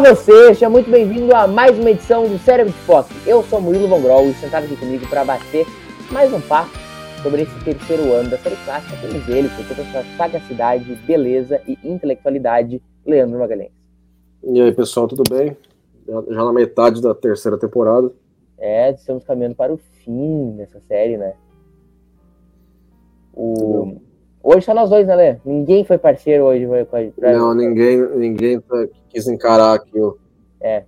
Olá você, seja muito bem-vindo a mais uma edição do Cérebro de Fox. Eu sou Murilo Von Grol e sentado aqui comigo para bater mais um papo sobre esse terceiro ano da série clássica, temos ele, com toda a sua sagacidade, beleza e intelectualidade, Leandro Magalhães. E aí, pessoal, tudo bem? Já na metade da terceira temporada. É, estamos caminhando para o fim dessa série, né? O... Hoje só nós dois, né, Lê? Ninguém foi parceiro hoje. Foi, pra... Não, ninguém, ninguém tá- quis encarar aqui, ó. É.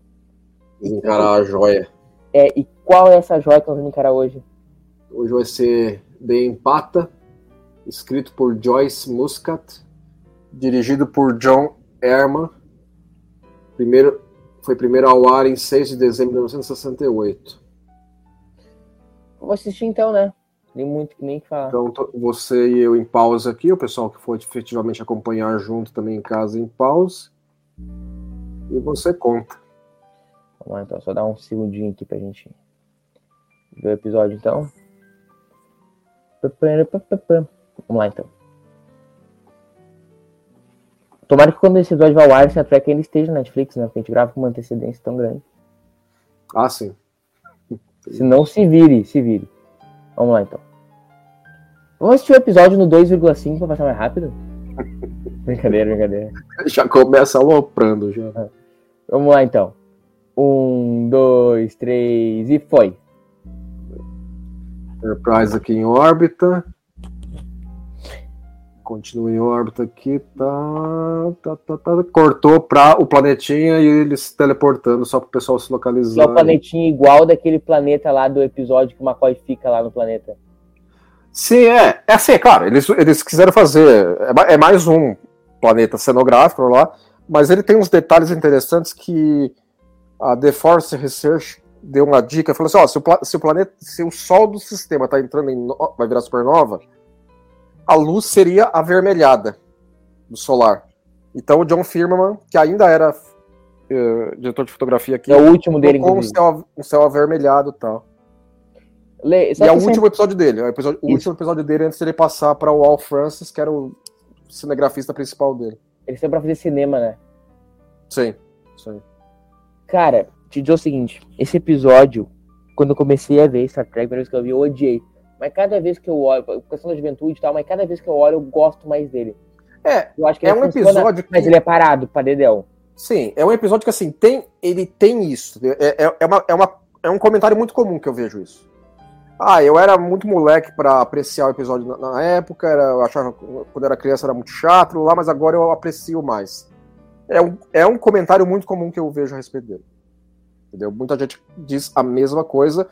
Quis encarar a joia. É, e qual é essa joia que nós vamos encarar hoje? Hoje vai ser The Empata, escrito por Joyce Muscat, dirigido por John Herman. Primeiro, foi primeiro ao ar em 6 de dezembro de 1968. Vou assistir então, né? Tem muito que nem que falar. Então, você e eu em pausa aqui, o pessoal que for efetivamente acompanhar junto também em casa em pausa. E você conta. Vamos lá, então, só dar um segundinho aqui pra gente ver o episódio, então. Vamos lá, então. Tomara que quando esse episódio vai ao ar, esse track ainda esteja na Netflix, né? Porque a gente grava com uma antecedência tão grande. Ah, sim. Se não, se vire, se vire. Vamos lá, então. Vamos assistir o episódio no 2,5 pra passar mais rápido? brincadeira, brincadeira. Já começa aloprando já. Vamos lá, então. Um, dois, três e foi. Enterprise aqui em órbita. Continua em órbita aqui, tá, tá, tá, tá. Cortou para o planetinha e eles se teleportando só para o pessoal se Que é localizar. o planetinha igual daquele planeta lá do episódio que o McCoy fica lá no planeta. Sim, é. É assim, é claro, eles, eles quiseram fazer. É, é mais um planeta cenográfico lá, mas ele tem uns detalhes interessantes que a The Force Research deu uma dica, falou assim, ó, se o, se o planeta, se o Sol do sistema tá entrando em, vai virar supernova, a luz seria avermelhada do solar. Então o John Firman, que ainda era eh, diretor de fotografia aqui, É o último dele, colocou um céu, um céu avermelhado e tal. Le... E é o último episódio dele. É o, episódio- o último episódio dele antes dele passar para o Al Francis, que era o cinegrafista principal dele. Eles são pra fazer cinema, né? Sim. sim. Cara, te dizer o seguinte: esse episódio, quando eu comecei a ver Star Trek, primeira vez que eu vi, eu odiei. Mas cada vez que eu olho, por questão da juventude e tal, mas cada vez que eu olho, eu gosto mais dele. É, Eu acho que é um episódio que. Mas ele é parado pra Dedel. Sim, é um episódio que assim, tem, ele tem isso. É, é, é, uma, é, uma, é um comentário muito comum que eu vejo isso. Ah, eu era muito moleque pra apreciar o episódio na, na época, era, eu achava quando era criança era muito chato lá, mas agora eu aprecio mais. É um, é um comentário muito comum que eu vejo a respeito dele. Entendeu? Muita gente diz a mesma coisa.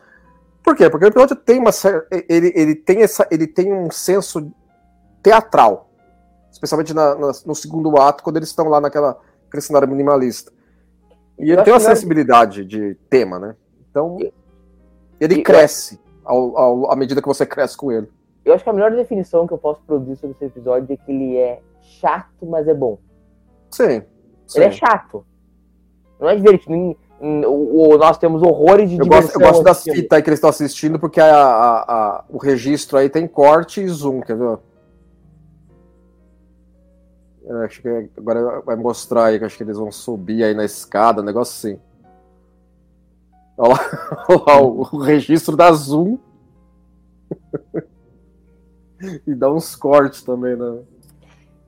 Por quê? Porque o episódio tem uma ele, ele tem essa ele tem um senso teatral, especialmente na- na- no segundo ato quando eles estão lá naquela aquele cenário minimalista. E ele tem uma sensibilidade de tema, né? Então ele E- cresce ao, ao- à medida que você cresce com ele. Eu acho que a melhor definição que eu posso produzir sobre esse episódio é que ele é chato, mas é bom. Sim. sim. Ele é chato. Não é divertido. O, o- nós temos horrores de Eu gosto, diversão. eu gosto das fitas aí que eles estão assistindo, porque a- a- a- o registro aí tem corte e zoom, quer ver? Eu acho que agora vai mostrar aí, que acho que eles vão subir aí na escada, um negócio assim. Olha lá, olha lá o, o registro da zoom. e dá uns cortes também, né?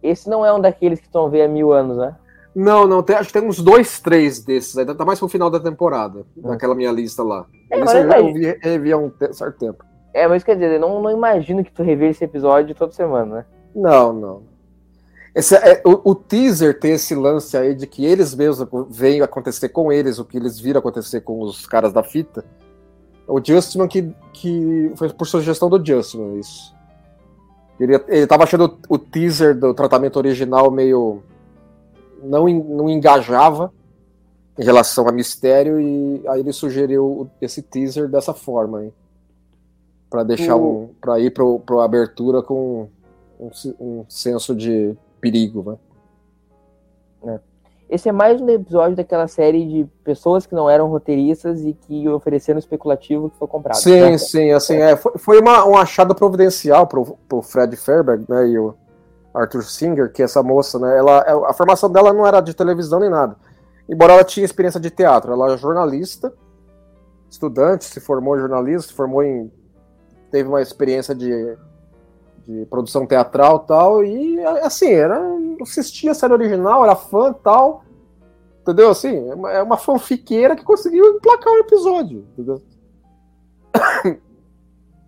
Esse não é um daqueles que estão ver há mil anos, né? Não, não, tem, acho que tem uns dois, três desses aí, tá mais pro final da temporada, naquela minha lista lá. É, eu, eu vi, revi há um te- certo tempo. É, mas quer dizer, eu não, não imagino que tu rever esse episódio toda semana, né? Não, não. Esse é, o, o teaser tem esse lance aí de que eles mesmos veem acontecer com eles, o que eles viram acontecer com os caras da fita. O Justman que, que foi por sugestão do Justman isso. Ele, ele tava achando o teaser do tratamento original meio. Não, não engajava em relação a mistério, e aí ele sugeriu esse teaser dessa forma? Pra deixar o... um. pra ir pro, pro abertura com um, um senso de perigo, né? É. Esse é mais um episódio daquela série de pessoas que não eram roteiristas e que ofereceram especulativo que foi comprado. Sim, né? sim, assim, é. foi, foi uma, um achado providencial pro, pro Fred Fairberg, né, e o Arthur Singer, que essa moça, né, ela, a formação dela não era de televisão nem nada, embora ela tinha experiência de teatro, ela é jornalista, estudante, se formou em jornalismo, se formou em, teve uma experiência de, de produção teatral tal, e assim, era, assistia a série original, era fã tal, entendeu? Assim, é uma, é uma fanfiqueira que conseguiu emplacar o um episódio, entendeu?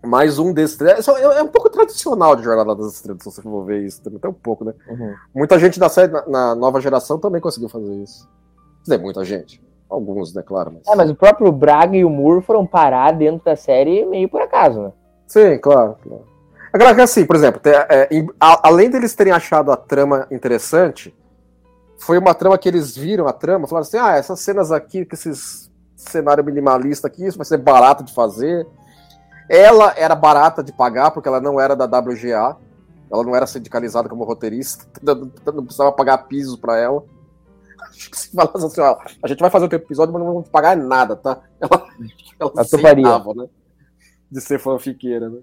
Mais um desses. É, é, um pouco tradicional de Jornada das Estrelas, se você for ver isso, também, até um pouco, né? Uhum. Muita gente da série, na, na, nova geração também conseguiu fazer isso. Quer dizer, muita gente. Alguns, né, claro. Mas... É, mas o próprio Braga e o Moore foram parar dentro da série meio por acaso, né? Sim, claro, claro. Agora, é assim, por exemplo, é, em, a, além deles terem achado a trama interessante, foi uma trama que eles viram a trama, falaram assim: ah, essas cenas aqui, com esses cenário minimalista aqui, isso vai ser barato de fazer. Ela era barata de pagar, porque ela não era da WGA, ela não era sindicalizada como roteirista, não precisava pagar piso para ela. Acho que se falasse assim, ó, a gente vai fazer outro episódio, mas não vamos pagar nada, tá? Ela, ela aceitava, né? De ser fanfiqueira, né?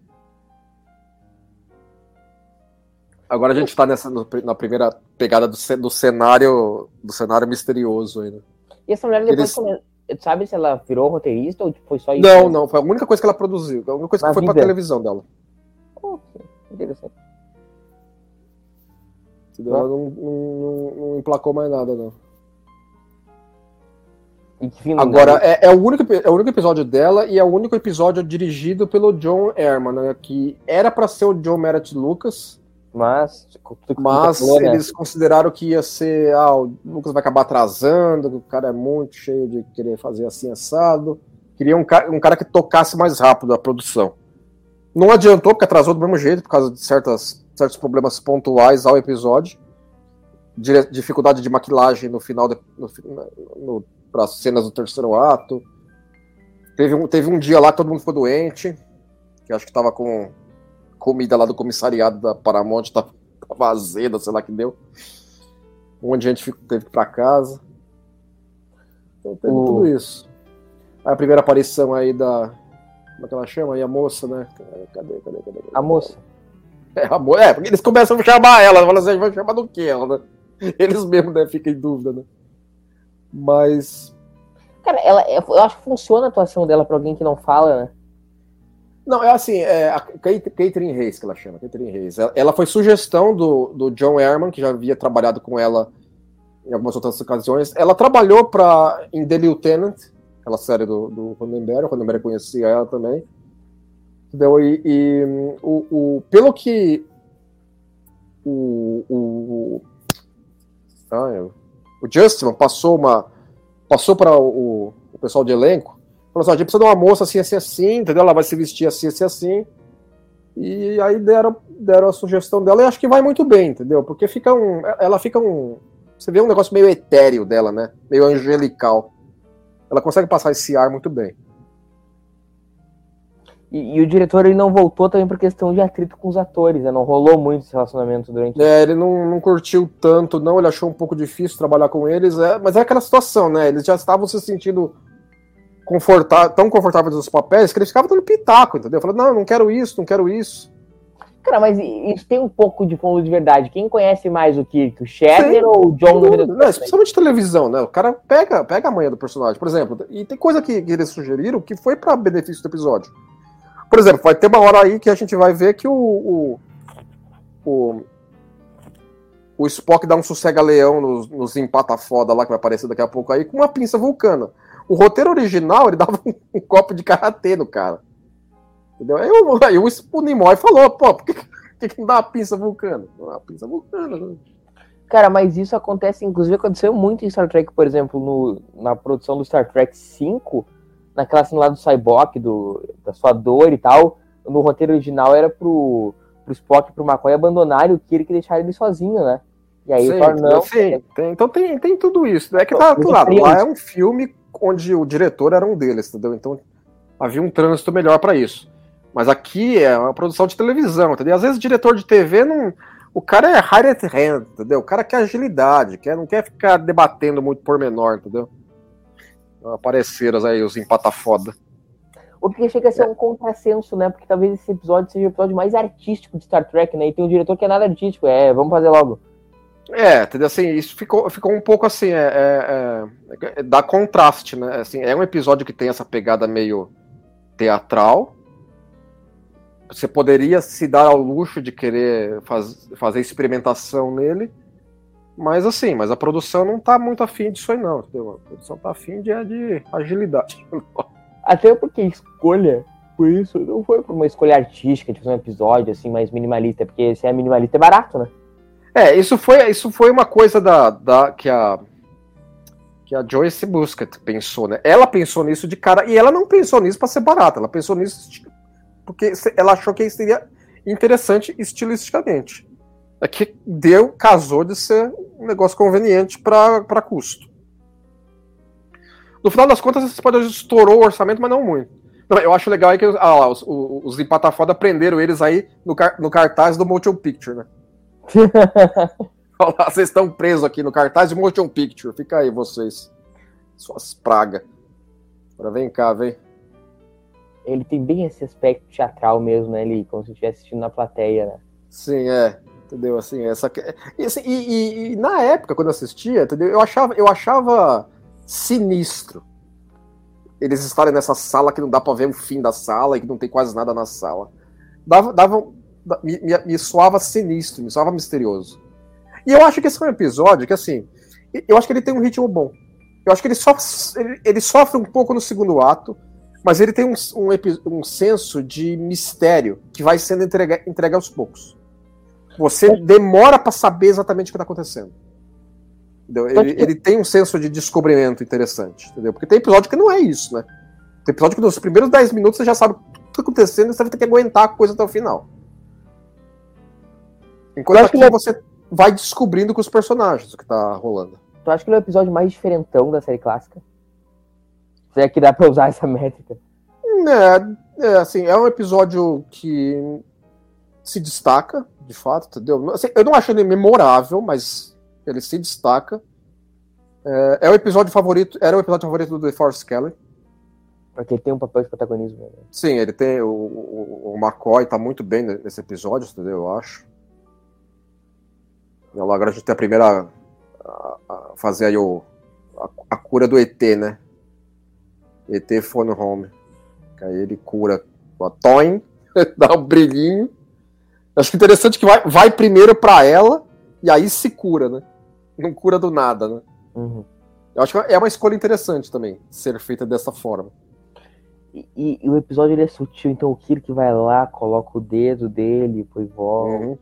Agora a gente tá nessa, na primeira pegada do, do cenário do cenário misterioso aí, né? E essa mulher depois, Eles... sabe se ela virou roteirista ou foi só isso? Não, não, foi a única coisa que ela produziu, a única coisa na que foi vida. pra televisão dela. Oh, interessante. Ela não, não, não, emplacou mais nada, não. Agora, é, é, o único, é o único episódio dela e é o único episódio dirigido pelo John Herman, né, que era para ser o John Merritt Lucas, mas, mas falou, né? eles consideraram que ia ser. Ah, o Lucas vai acabar atrasando, o cara é muito cheio de querer fazer assim assado. Queria um cara, um cara que tocasse mais rápido a produção. Não adiantou, porque atrasou do mesmo jeito, por causa de certas, certos problemas pontuais ao episódio. Dificuldade de maquilagem no final, para as cenas do terceiro ato. Teve um, teve um dia lá que todo mundo ficou doente, que acho que tava com comida lá do comissariado da Paramount tava, tava azeda, sei lá que deu. Um monte de gente teve que ir pra casa. Então teve o... tudo isso. Aí a primeira aparição aí da. Como é que ela chama aí? A moça, né? Cadê, cadê, cadê? cadê? A moça. É, a mo... é, porque eles começam a chamar ela, falam assim, vai chamar do quê? Ela, né? Eles mesmos, né, ficam em dúvida, né? Mas. Cara, ela, eu acho que funciona a atuação dela pra alguém que não fala, né? Não, é assim, é a Catherine Reis, que ela chama, Catherine Reis. Ela foi sugestão do, do John Herman, que já havia trabalhado com ela em algumas outras ocasiões. Ela trabalhou para em The Lieutenant, aquela série do, do Ronenberg, o Ronenberg conhecia ela também. Entendeu? E, e o, o, pelo que o, o, ah, o Justin passou uma passou para o, o pessoal de elenco Falou assim, a gente precisa de uma moça assim, assim, assim, entendeu? Ela vai se vestir assim, assim, assim. E aí deram, deram a sugestão dela e acho que vai muito bem, entendeu? Porque fica um. Ela fica um. Você vê um negócio meio etéreo dela, né? Meio angelical. Ela consegue passar esse ar muito bem. E, e, o diretor ele não voltou também por questão de atrito com os atores, né? Não rolou muito esse relacionamento durante. É, ele não, não curtiu tanto, não. Ele achou um pouco difícil trabalhar com eles. É, mas é aquela situação, né? Eles já estavam se sentindo confortável, tão confortáveis nos papéis que eles ficavam dando pitaco, entendeu? Falando, não, não quero isso, não quero isso. Cara, mas isso tem um pouco de fundo de verdade. Quem conhece mais o Kirk, o Shatner ou o John no não, Especialmente televisão, né? O cara pega, pega a manha do personagem, por exemplo. E tem coisa que, que eles sugeriram que foi para benefício do episódio. Por exemplo, vai ter uma hora aí que a gente vai ver que o, o, o, o Spock dá um sossega-leão nos, nos empata-foda lá que vai aparecer daqui a pouco aí com uma pinça vulcana. O roteiro original, ele dava um, um copo de karatê no cara. Entendeu? Aí, eu, aí o, o Nimoy falou, pô, por que, que, que não dá uma pinça vulcana? Uma pinça vulcana, né? Cara, mas isso acontece, inclusive aconteceu muito em Star Trek, por exemplo, no, na produção do Star Trek 5, naquela cena lá do Cyborg, do, da sua dor e tal, no roteiro original era pro, pro Spock e pro McCoy abandonarem o Kirk e deixarem ele sozinho, né? E aí Sim, o Thor não. sim, tem- então tem, tem tudo isso. É que tá do lado. Lá é um filme onde o diretor era um deles, entendeu? Então havia um trânsito melhor pra isso. Mas aqui é uma produção de televisão, entendeu? Às vezes o diretor de TV não. O cara é hired hand, entendeu? O cara quer agilidade, quer, não quer ficar debatendo muito pormenor, entendeu? Apareceram aí os empatafoda. O que chega a ser um contrassenso, né? Porque talvez esse episódio seja o episódio mais artístico de Star Trek, né? E tem um diretor que é nada artístico. É, vamos fazer logo. É, entendeu? Assim, isso ficou, ficou um pouco assim, é, é, é, dá contraste, né? Assim, é um episódio que tem essa pegada meio teatral. Você poderia se dar ao luxo de querer faz, fazer experimentação nele, mas assim, mas a produção não tá muito afim disso aí não, entendeu? A produção tá afim de, de agilidade. Até porque escolha, por isso, não foi por uma escolha artística de fazer um episódio assim mais minimalista, porque se é minimalista é barato, né? É, isso foi, isso foi uma coisa da, da que a que a Joyce Muscat pensou, né? Ela pensou nisso de cara e ela não pensou nisso para ser barata, ela pensou nisso porque ela achou que seria interessante estilisticamente. É que deu, casou de ser um negócio conveniente para custo. No final das contas, esse episódio estourou o orçamento, mas não muito. Não, eu acho legal aí que ah, lá, os, os, os empatafoda prenderam eles aí no, no cartaz do Motion Picture, né? Olha lá, vocês estão presos aqui no cartaz de Motion Picture. Fica aí, vocês. Suas pragas. Agora vem cá, vem. Ele tem bem esse aspecto teatral mesmo, né? Ele, como se estivesse assistindo na plateia, né? Sim, é. Entendeu? Assim, essa. E, assim, e, e, e, na época, quando eu assistia, entendeu? Eu achava, eu achava sinistro eles estarem nessa sala que não dá pra ver o fim da sala e que não tem quase nada na sala. Dava, dava, me, me, me soava sinistro, me soava misterioso. E eu acho que esse é um episódio que, assim, eu acho que ele tem um ritmo bom. Eu acho que ele, so, ele, ele sofre um pouco no segundo ato, mas ele tem um, um, um senso de mistério que vai sendo entregue, entregue aos poucos. Você demora para saber exatamente o que está acontecendo. Ele, ele, tem um senso de descobrimento interessante, entendeu? Porque tem episódio que não é isso, né? Tem episódio que nos primeiros 10 minutos você já sabe o que está acontecendo e você vai ter que aguentar a coisa até o final. Enquanto aqui você vai descobrindo com os personagens o que tá rolando. Tu acha que ele é o episódio mais diferentão da série clássica? Será que dá pra usar essa métrica? É, é assim, é um episódio que se destaca, de fato, entendeu? Assim, eu não acho ele memorável, mas ele se destaca. É, é, o episódio favorito, era o episódio favorito do The Force Kelly. Porque ele tem um papel de protagonismo. Né? Sim, ele tem. O, o, o McCoy tá muito bem nesse episódio, entendeu? Eu acho. E agora a gente tem a primeira. A, a fazer aí o, a, a, cura do ET, né? ET Phone Home. Que aí ele cura o Toin, dá um brilhinho. Acho interessante que vai, vai primeiro para ela e aí se cura, né? Não cura do nada, né? Uhum. Eu acho que é uma escolha interessante também, ser feita dessa forma. E, e, e, o episódio ele é sutil, então o Kirk vai lá, coloca o dedo dele, depois volta. Uhum.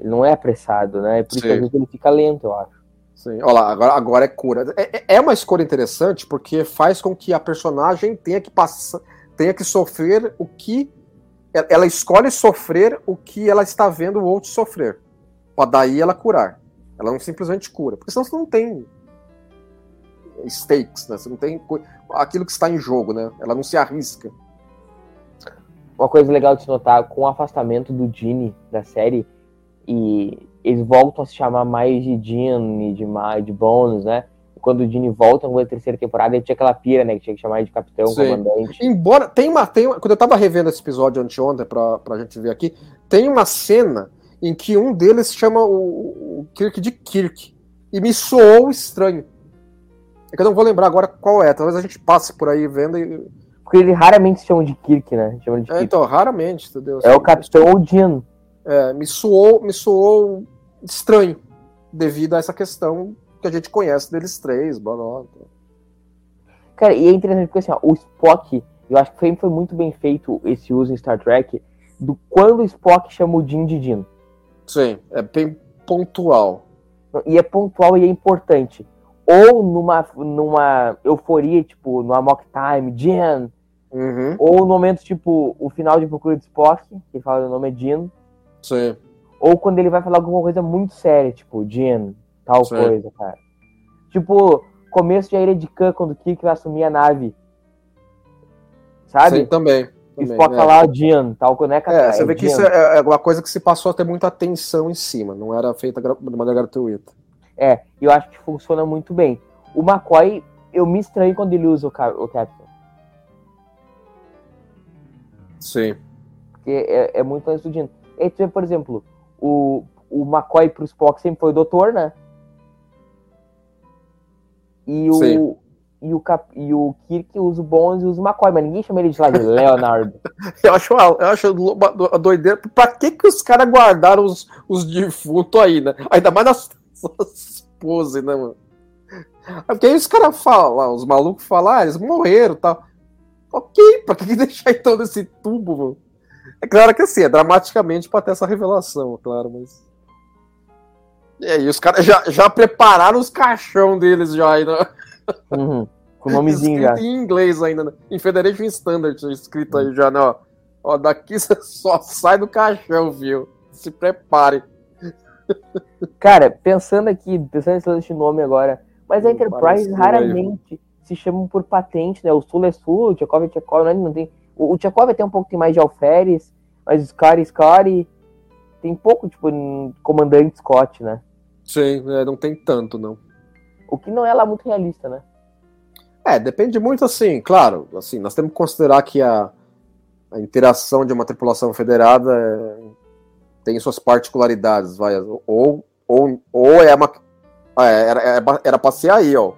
Ele não é apressado, né? É por isso que às vezes ele fica lento, eu acho. Sim, olha lá, agora, agora é cura. É, é uma escolha interessante porque faz com que a personagem tenha que passar, tenha que sofrer o que. Ela escolhe sofrer o que ela está vendo o outro sofrer. Pra daí ela curar. Ela não simplesmente cura. Porque senão você não tem stakes, né? Você não tem aquilo que está em jogo, né? Ela não se arrisca. Uma coisa legal de se notar, com o afastamento do Gene da série, e eles voltam a se chamar mais de Gene, de, de Bones, né? Quando o Gene volta na terceira temporada, ele tinha aquela pira, né? Que tinha que chamar de capitão, Sim. comandante. Embora, tem uma, tem uma, Quando eu tava revendo esse episódio anteontem pra, pra gente ver aqui, tem uma cena em que um deles chama o, o Kirk de Kirk. E me soou estranho. É que eu não vou lembrar agora qual é, talvez a gente passe por aí vendo e. Porque ele raramente se chama de Kirk, né? Chama de é, então, raramente, entendeu? É o Capitão Odin. É, me soou, me soou estranho, devido a essa questão que a gente conhece deles três, blá, Cara, e é interessante porque assim, ó, o Spock, eu acho que foi, foi muito bem feito esse uso em Star Trek, do quando o Spock chama o Jim de Jim. Sim, é bem pontual. E é pontual e é importante. Ou numa, numa euforia, tipo, no Amok Time, Jean. Uhum. Ou no momento, tipo, o final de Procura de Spock, que fala o nome é Jean. Sim. Ou quando ele vai falar alguma coisa muito séria, tipo, Jean, tal Sim. coisa, cara. Tipo, começo de A Ilha de Khan, quando o Kirk vai assumir a nave. Sabe? Sim, também. também, Spock é. falar Jean, tal né, cara? É, você vê que isso é, é uma coisa que se passou a ter muita atenção em cima, não era feita de maneira gratuita. É, eu acho que funciona muito bem. O McCoy, eu me estranho quando ele usa o, o Captain. Sim. Porque é, é muito antes tu vê, por exemplo, o, o McCoy pro Spock sempre foi o doutor, né? E o, Sim. e o, Cap, e o Kirk usa o Bones e usa o McCoy, mas ninguém chama ele de lá de Leonard. Eu acho, eu acho a doideira. Pra que, que os caras guardaram os, os defuntos aí, né? Ainda mais nas, nas poses, né, mano? É Porque aí os caras falam, os malucos falam, ah, eles morreram e tal. Ok, pra que que deixar então nesse tubo, mano? É claro que assim, é dramaticamente pra ter essa revelação, claro, mas. E aí, os caras já, já prepararam os caixão deles já aí, né? Uhum. Com o nomezinho já. Escrito em inglês ainda, né? Em Federation Standard, escrito aí já, né? Ó, ó daqui você só sai do caixão, viu? Se prepare. Cara, pensando aqui, pensando nesse nome agora, mas a Enterprise parece raramente se chamam por patente, né? O Sul é Sul, o Tchekov é Tchekov, né? não tem. O, o Tchekov até um pouco tem mais de alferes, mas o Scotty, Scotty tem pouco, tipo, comandante Scott, né? Sim, é, não tem tanto, não. O que não é lá muito realista, né? É, depende muito assim, claro, assim, nós temos que considerar que a, a interação de uma tripulação federada é, tem suas particularidades, vai, ou, ou, ou é uma. é, era, era, era pra ser aí, ó.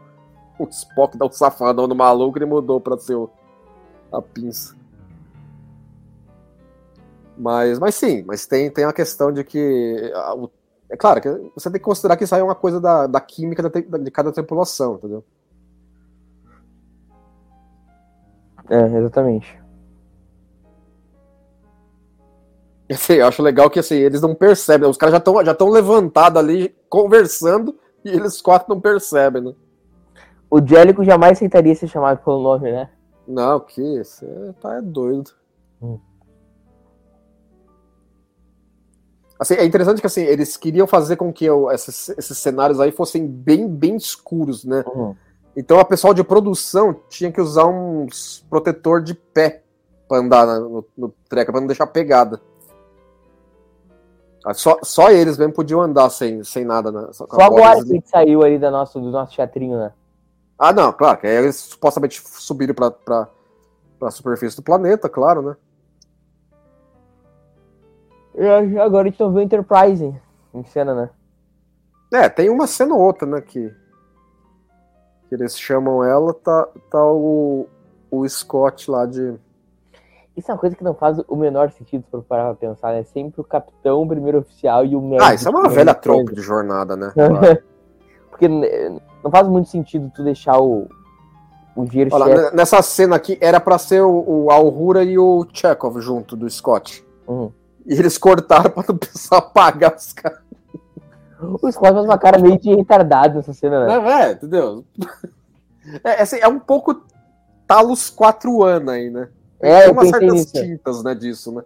O Spock dá um safadão no maluco e mudou pra ser o- a pinça. Mas, mas sim, mas tem, tem a questão de que. ah, o- é claro que você tem que considerar que isso aí é uma coisa da, da química da, tri- de cada tripulação, entendeu? É, exatamente. Assim, eu acho legal que assim, eles não percebem, né? os caras já estão já tão levantados ali, conversando, e eles quatro não percebem, né? O Jellico jamais aceitaria ser chamado pelo nome, né? Não, que você tá é doido. Hum. Assim, é interessante que assim, eles queriam fazer com que o- esses, esses cenários aí fossem bem, bem escuros, né? Uhum. Então a pessoal de produção tinha que usar uns protetor de pé pra andar no, no treca, pra não deixar pegada. Ah, Só, só eles mesmo podiam andar sem, sem nada, né? Só, Só agora bola que saiu ali da nosso, do nosso teatrinho, né? Ah, não, claro, que aí eles supostamente subiram pra, pra, pra superfície do planeta, claro, né? E agora a gente não vê o Enterprise em cena, né? É, tem uma cena ou outra, né, que, que eles chamam ela, tá, tá o, o Scott lá de... Isso é uma coisa que não faz o menor sentido se for parar pra pensar, né? Sempre o capitão, o primeiro oficial e o médico. Ah, isso é uma velha tropa de jornada, né? Claro. Porque não faz muito sentido tu deixar o, o Gear Olha, chefe. nessa cena aqui era pra ser o, o Alhura e o Chekhov junto do Scott. Uhum. E eles cortaram pra não precisar pagar os caras. O Scott faz uma cara meio de retardado nessa cena, né? Não, é, entendeu? É, assim, é um pouco Talos 4 anos aí, né? É, Tem umas certas nisso. tintas, né, disso, né?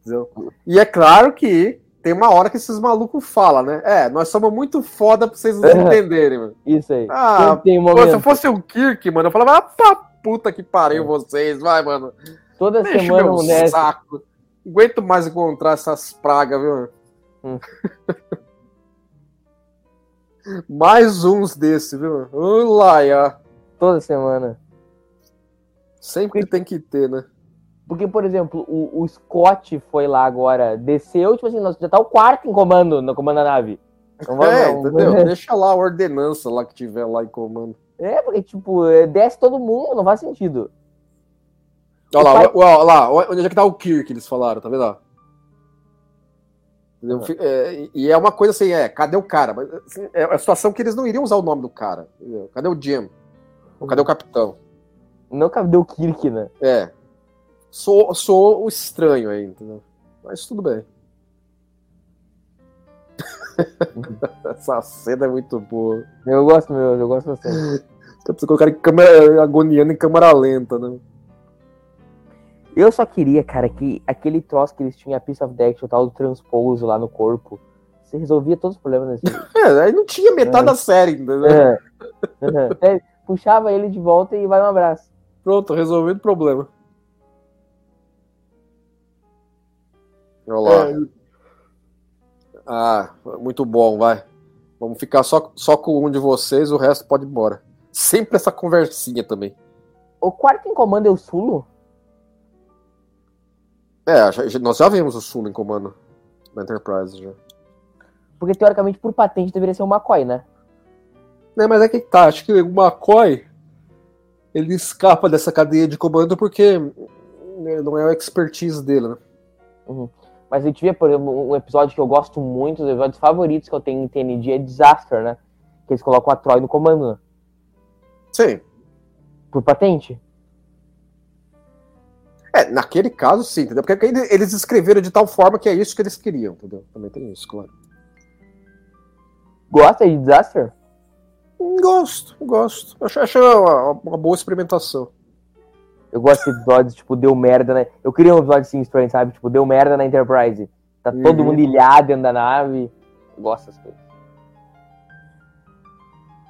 Entendeu? E é claro que tem uma hora que esses malucos falam, né? É, nós somos muito foda pra vocês não É. entenderem, mano. Isso aí. Ah, Sempre tem um Pô, se eu fosse o Kirk, mano, eu falava, ah, pra puta que pariu vocês, vai, mano. Toda Deixa semana um saco. Aguento mais encontrar essas pragas, viu? Hum. mais uns desse, viu? Já. Toda semana. Sempre tem que ter, né? Porque, por exemplo, o, o Scott foi lá agora, desceu, tipo assim, nós já tá o quarto em comando, no comando da nave. Não vamos- É, não- entendeu? Deixa lá a ordenança lá que tiver lá em comando. É, porque, tipo, é, desce todo mundo, não faz sentido. Olha lá, pai- ó, lá, onde é que tá o Kirk, eles falaram, tá vendo? Entendeu? Fi- é, e é uma coisa assim, é, cadê o cara? Mas, assim, é a situação que eles não iriam usar o nome do cara. entendeu? Cadê o Jim? Ou cadê o capitão? Não cadê o Kirk, né? É. Sou, sou o estranho aí, entendeu? Mas tudo bem. Essa cena é muito boa. Eu gosto, meu, eu gosto bastante. Você precisa colocar em câmera, agoniando em câmera lenta, né? Eu só queria, cara, que aquele troço que eles tinham, a Piece of Deck, o tal do transpouso lá no corpo, você resolvia todos os problemas desse É, aí não tinha metade É. da série, entendeu? É. Uhum. É, Puxava ele de volta e vai um abraço. Pronto, resolvido o problema. Olha lá. É, Ah, muito bom, vai. Vamos ficar só, só com um de vocês, o resto pode ir embora. Sempre essa conversinha também. o quarto em comando é o Sulo? É, já- nós já vimos o Sul em comando na Enterprise já. Porque teoricamente, por patente, deveria ser o McCoy, né? É, mas é que tá, acho que o McCoy ele escapa dessa cadeia de comando porque né, não é a expertise dele, né? Mas a gente vê, por exemplo, um episódio que eu gosto muito, os episódios favoritos que eu tenho em TND é Disaster, né? Que eles colocam a Troy no comando, né? Sim. Por patente. É, naquele caso sim, entendeu? Porque eles escreveram de tal forma que é isso que eles queriam, entendeu? Também tem isso, claro. Gosta de Disaster? Gosto, gosto. Acho, acho uma, uma boa experimentação. Eu gosto de episódios, tipo, deu merda, né? Eu queria um episódio assim, estranho, sabe? Tipo, deu merda na Enterprise. Tá todo Uhum. mundo ilhado dentro da nave. Eu gosto dessas coisas.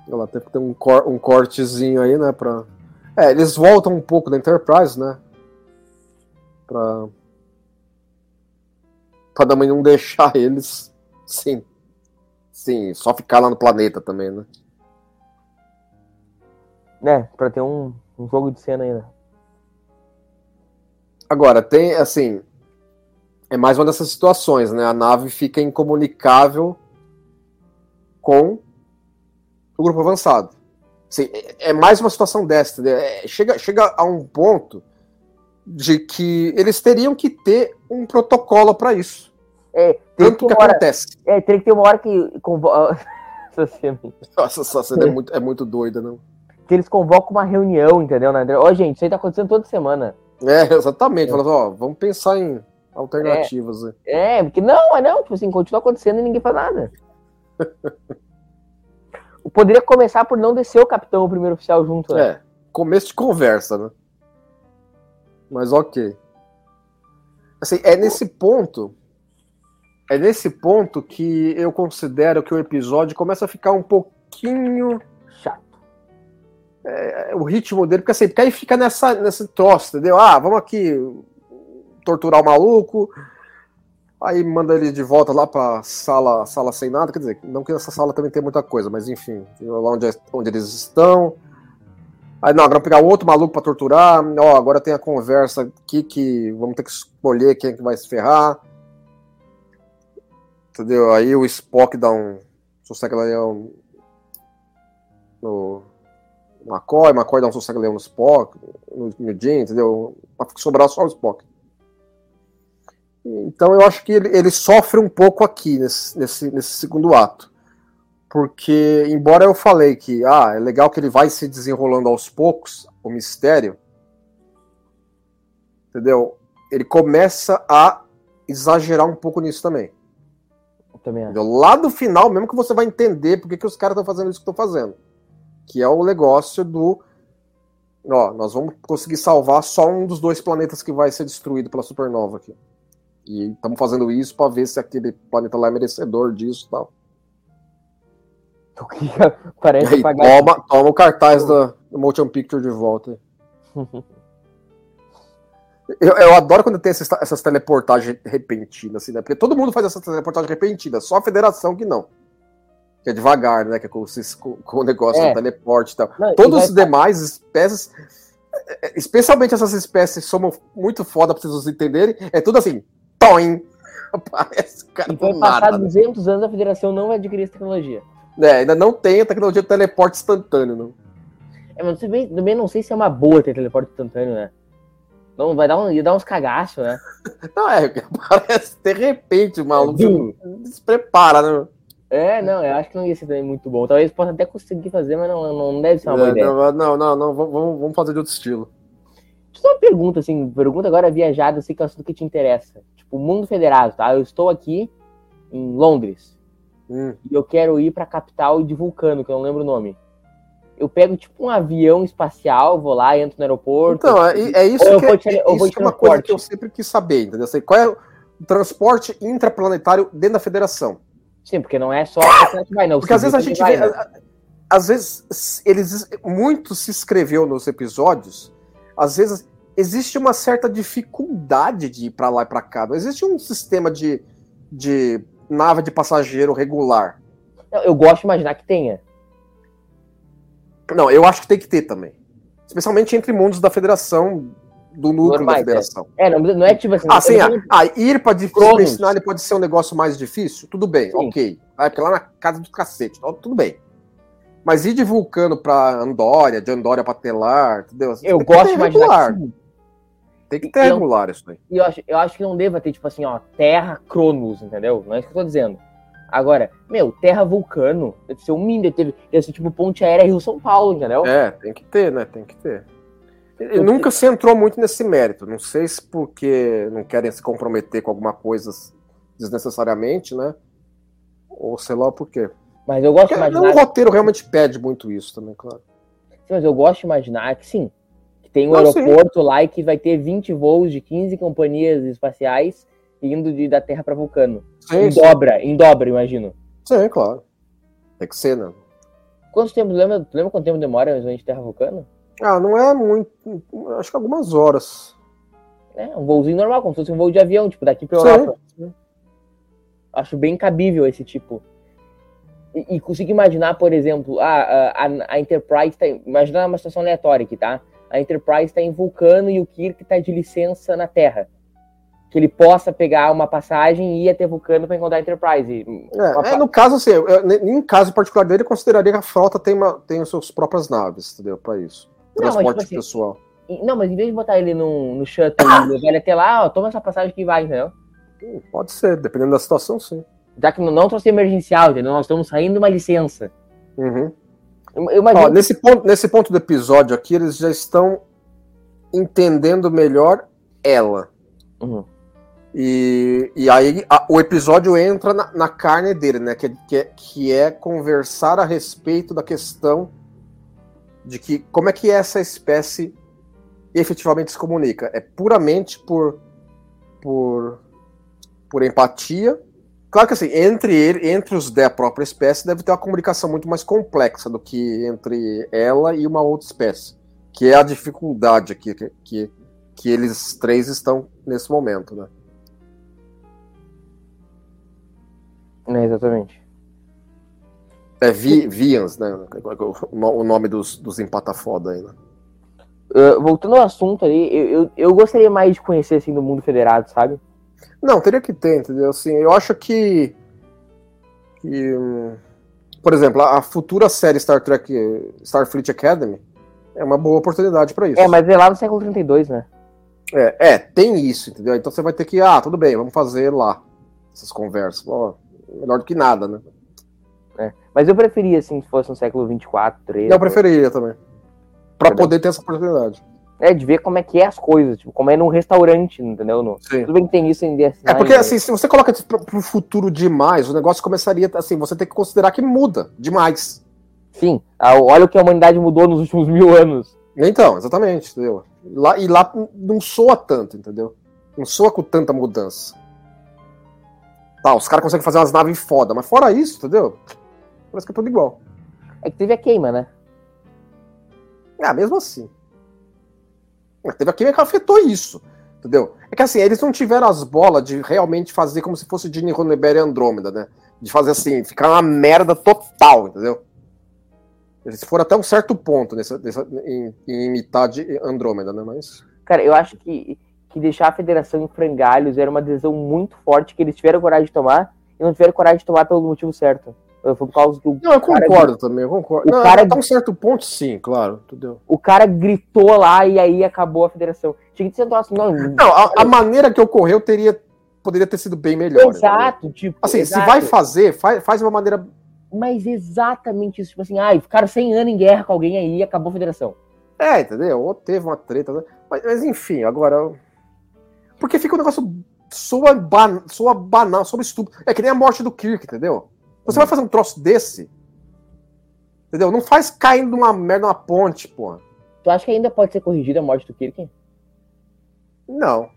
Ela tem que ter um, cor- um cortezinho aí, né? Pra... É, eles voltam um pouco da Enterprise, né? Pra. Pra também não deixar eles. Sim. Sim, só ficar lá no planeta também, né? Né? Pra ter um, um jogo de cena ainda. Agora, tem, assim. É mais uma dessas situações, né? A nave fica incomunicável com o grupo avançado. Assim, é é mais uma situação dessa. entendeu? É, chega, chega a um ponto de que eles teriam que ter um protocolo para isso. É, Tanto que que hora, acontece. é, tem que ter uma hora que. convo-. Nossa, essa cena é muito, é muito doida, não? que eles convocam uma reunião, entendeu? Na Ó, gente, isso aí tá acontecendo toda semana. É, exatamente. Falando, ó, vamos pensar em alternativas. né? É, porque não, é não, tipo assim, continua acontecendo e ninguém faz nada. Poderia começar por não descer o capitão, o primeiro oficial junto, né? É, começo de conversa, né? Mas ok. Assim, é nesse ponto. É nesse ponto que eu considero que o episódio começa a ficar um pouquinho. Chato. é, o ritmo dele, porque assim, porque aí fica nessa, nesse troço, entendeu? Ah, vamos aqui torturar o maluco. Aí manda ele de volta lá pra sala, sala sem nada. Quer dizer, não que nessa sala também tem muita coisa, mas enfim, lá onde, onde eles estão. Aí não, agora pegar outro maluco pra torturar. Ó, agora tem a conversa aqui que vamos ter que escolher quem é que vai se ferrar. Entendeu? Aí o Spock dá um. Sossega-leão no McCoy, McCoy dá um sossega-leão no Spock, no, no Jim, entendeu? Pra sobrar só o Spock. Então eu acho que ele, ele sofre um pouco aqui nesse, nesse, nesse segundo ato. Porque, embora eu falei que ah, é legal que ele vai se desenrolando aos poucos, o mistério, entendeu? Ele começa a exagerar um pouco nisso também. Eu também acho. Entendeu? Lá do final, mesmo que você vai entender por que, que os caras estão fazendo isso que estão fazendo. Que é o negócio do. Ó, nós vamos conseguir salvar só um dos dois planetas que vai ser destruído pela supernova aqui. E estamos fazendo isso para ver se aquele planeta lá é merecedor disso e tal. Parece aí, apagar. toma, toma o cartaz da, do Motion Picture de volta. Eu, eu adoro quando tem essas, essas teleportagens repentinas, assim, né? Porque todo mundo faz essa teleportagem repentina, só a federação que não. Que é devagar, né? Que é com, com- com o negócio É. do teleporte e tal. Não, Todos os demais espécies, é, é, especialmente essas espécies são muito foda pra vocês entenderem, é tudo assim, toim. Parece cara E vai do passar nada. 200 anos, a federação não vai adquirir essa tecnologia. É, ainda não tem a tecnologia de teleporte instantâneo, não. É, mas vê- também não sei se é uma boa ter teleporte instantâneo, né? Não, vai dar, um, ia dar uns cagaços, né? Não, é, parece de repente o maluco desprepara, né? É, não, eu acho que não ia ser também muito bom. Talvez possa até conseguir fazer, mas não, não deve ser uma boa É, ideia. não, não, não, não, vamos, vamos- fazer de outro estilo. Só uma pergunta, assim, pergunta agora viajada, assim, que é um assunto que te interessa. Tipo, mundo federado, tá? Eu estou aqui em Londres Hum, e eu quero ir pra capital de Vulcano, que eu não lembro o nome. eu pego tipo um avião espacial, vou lá, entro no aeroporto. Então, é, é isso, que, vou te- é, eu vou isso que é uma coisa que eu sempre quis saber, entendeu? Assim, qual é o transporte intraplanetário dentro da federação? Sim, porque não é só a vai, não. Porque às vezes a gente também vê. vai, né? a- a- Às vezes eles. Muito se escreveu nos episódios. Às vezes existe uma certa dificuldade de ir pra lá e pra cá. Não existe um sistema de, de nave de passageiro regular. Eu gosto de imaginar que tenha. Não, eu acho que tem que ter também. Especialmente entre mundos da federação, do núcleo Normais, da federação. É, não, não é tipo assim. Ah, sim, ah, não- ah, ir Cronos. ensinar ele pode ser um negócio mais difícil? Tudo bem, Sim. ok. Vai, porque lá na casa do cacete, então, tudo bem. Mas ir de Vulcano pra Andória, de Andória pra Telar, entendeu? Eu gosto de imaginar que. Tem que ter Eu- regular isso aí. E eu acho, eu acho que não deva ter, tipo assim, ó, Terra Cronos, entendeu? Não é isso que eu tô dizendo. Agora, meu, Terra Vulcano, deve ser um mínimo, deve, ter- tipo Ponte Aérea Rio-São Paulo, entendeu? É, tem que ter, né? Tem que ter. Eu- nunca se entrou muito nesse mérito. Não sei se porque não querem se comprometer com alguma coisa desnecessariamente, né? Ou sei lá por quê. Mas eu gosto de Porque imaginar. o roteiro realmente pede muito isso também, claro. Sim, mas eu gosto de imaginar que sim. Tem um Não, sim. aeroporto lá e que vai ter 20 voos de 15 companhias espaciais indo de, da Terra para Vulcano. Sim, Em sim, dobra, em dobra, imagino. sim, claro. Tem que ser, né? Quanto tempo, lembra, lembra quanto tempo demora menos de Terra a Vulcano? Ah, não é muito. Acho que algumas horas. É, um voozinho normal, como se fosse um voo de avião, tipo, daqui pra Sim, Europa. sim. Acho bem cabível esse tipo. E, e consigo imaginar, por exemplo, a, a, a Enterprise tá. em- Imagina uma situação aleatória aqui, tá? A Enterprise tá em Vulcano e o Kirk tá de licença na Terra. Que ele possa pegar uma passagem e ir até Vulcano pra encontrar a Enterprise. É, é, no caso, assim, em caso particular dele, eu consideraria que a frota tem, uma, tem as suas próprias naves, entendeu? Pra isso. Não, mas, Transporte tipo assim, pessoal. E- Não, mas em vez de botar ele no, no shuttle e levar ele até lá, ó, toma essa passagem que vai, entendeu? Hum, Pode ser, dependendo da situação, sim. Já que não, não trouxe emergencial, entendeu? Nós estamos saindo de uma licença. Uhum. Eu, imagino Ó, nesse, ponto, nesse ponto do episódio aqui, eles já estão entendendo melhor ela. Uhum. E, e aí a- o episódio entra na, na carne dele, né? Que, que, é, que é conversar a respeito da questão de que como é que essa espécie efetivamente se comunica. É puramente por, por, por empatia. Claro que assim, entre ele, entre os da própria espécie, deve ter uma comunicação muito mais complexa do que entre ela e uma outra espécie. Que é a dificuldade aqui que, que, que eles três estão nesse momento, né? É, exatamente. É Vi, Vians, né? O nome dos, dos empata-foda aí, né? Uh, voltando ao assunto ali, eu, eu, eu gostaria mais de conhecer assim do mundo federado, sabe? Não, teria que ter, entendeu? Assim, eu acho que. que hum, por exemplo, a futura série Star Trek Starfleet Academy é uma boa oportunidade pra isso. É, mas é lá no século 32, né? É, é, tem isso, entendeu? Então você vai ter que, ah, tudo bem, vamos fazer lá essas conversas. Melhor do que nada, né? Mas eu preferia, assim, se fosse no século 24, 13. Eu preferiria também. Pra Entendeu? poder ter essa oportunidade. É, de ver como é que é as coisas, tipo, como é num restaurante, entendeu? No... Sim. Tudo bem que tem isso em DS9. É porque, né? assim, se você coloca isso pro, pro futuro demais, o negócio começaria, assim, você tem que considerar que muda demais. Sim, olha o que a humanidade mudou nos últimos mil anos. Então, exatamente, entendeu? Lá, e lá não soa tanto, entendeu? Não soa com tanta mudança. Tá, os caras conseguem fazer umas naves foda, mas fora isso, entendeu? Parece que é tudo igual. É que teve a queima, né? Ah, mesmo assim. Teve a química que afetou isso, entendeu? É que assim, eles não tiveram as bolas de realmente fazer como se fosse Gene Roddenberry e Andrômeda, né? De fazer assim, ficar uma merda total, entendeu? Eles foram até um certo ponto nessa, nessa- em, em imitar de Andrômeda, né? Mas. Cara, eu acho que, que deixar a federação em frangalhos era uma decisão muito forte que eles tiveram coragem de tomar e não tiveram coragem de tomar pelo motivo certo. Foi por causa que o, Não, eu cara- concordo também, eu concordo. o Não, cara- até um certo ponto, sim, claro, entendeu? o cara gritou lá e aí acabou a federação. Tinha que ser assim, não. Não, a, a maneira que ocorreu teria, poderia ter sido bem melhor. Exato, tipo. Assim, exato. se vai fazer, faz, faz de uma maneira Mas exatamente isso. Tipo assim, ai, ficaram 100 anos em guerra com alguém aí e acabou a federação. É, entendeu? Ou teve uma treta. né? Mas, mas, enfim, agora. Porque fica um negócio. Soa, ban... soa banal, soa estúpido. É que nem a morte do Kirk, entendeu? Você vai fazer um troço desse. Entendeu? Não faz caindo uma merda uma ponte, porra. Tu acha que ainda pode ser corrigida a morte do Kirk? Não.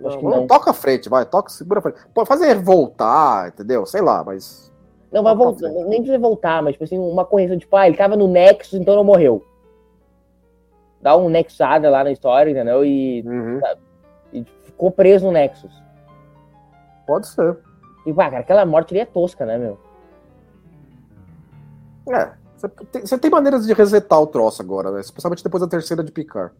Não, não. Toca a frente, vai, toca, segura a frente. Pode fazer voltar, entendeu? Sei lá, mas. Não, vai voltar. Nem precisa voltar, mas tipo assim, uma correção, tipo, ah, ele tava no Nexus, então não morreu. Dá um Nexada lá na história, entendeu? E, Uhum, e ficou preso no Nexus. Pode ser. E, pá, cara, aquela morte ali é tosca, né, meu? É. Você tem, você tem maneiras de resetar o troço agora, né? Especialmente depois da terceira de picar.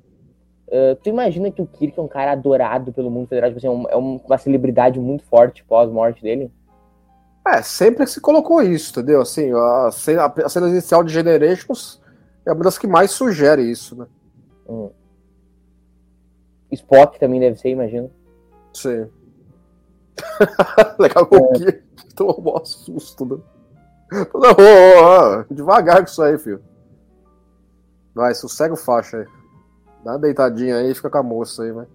Uh, tu imagina que o Kirk é um cara adorado pelo mundo federal, tipo assim, é um- é um- uma celebridade muito forte pós-morte dele? É, sempre se colocou isso, entendeu? Assim, a cena, a cena inicial de Generations é uma das que mais sugere isso, né? Hum. Spock também deve ser, imagino. Sim. Legal que o Kirk tomou um susto, né? Não, ô, devagar com isso aí, filho. Vai, sossega o faixa aí. Dá uma deitadinha aí e fica com a moça aí, vai.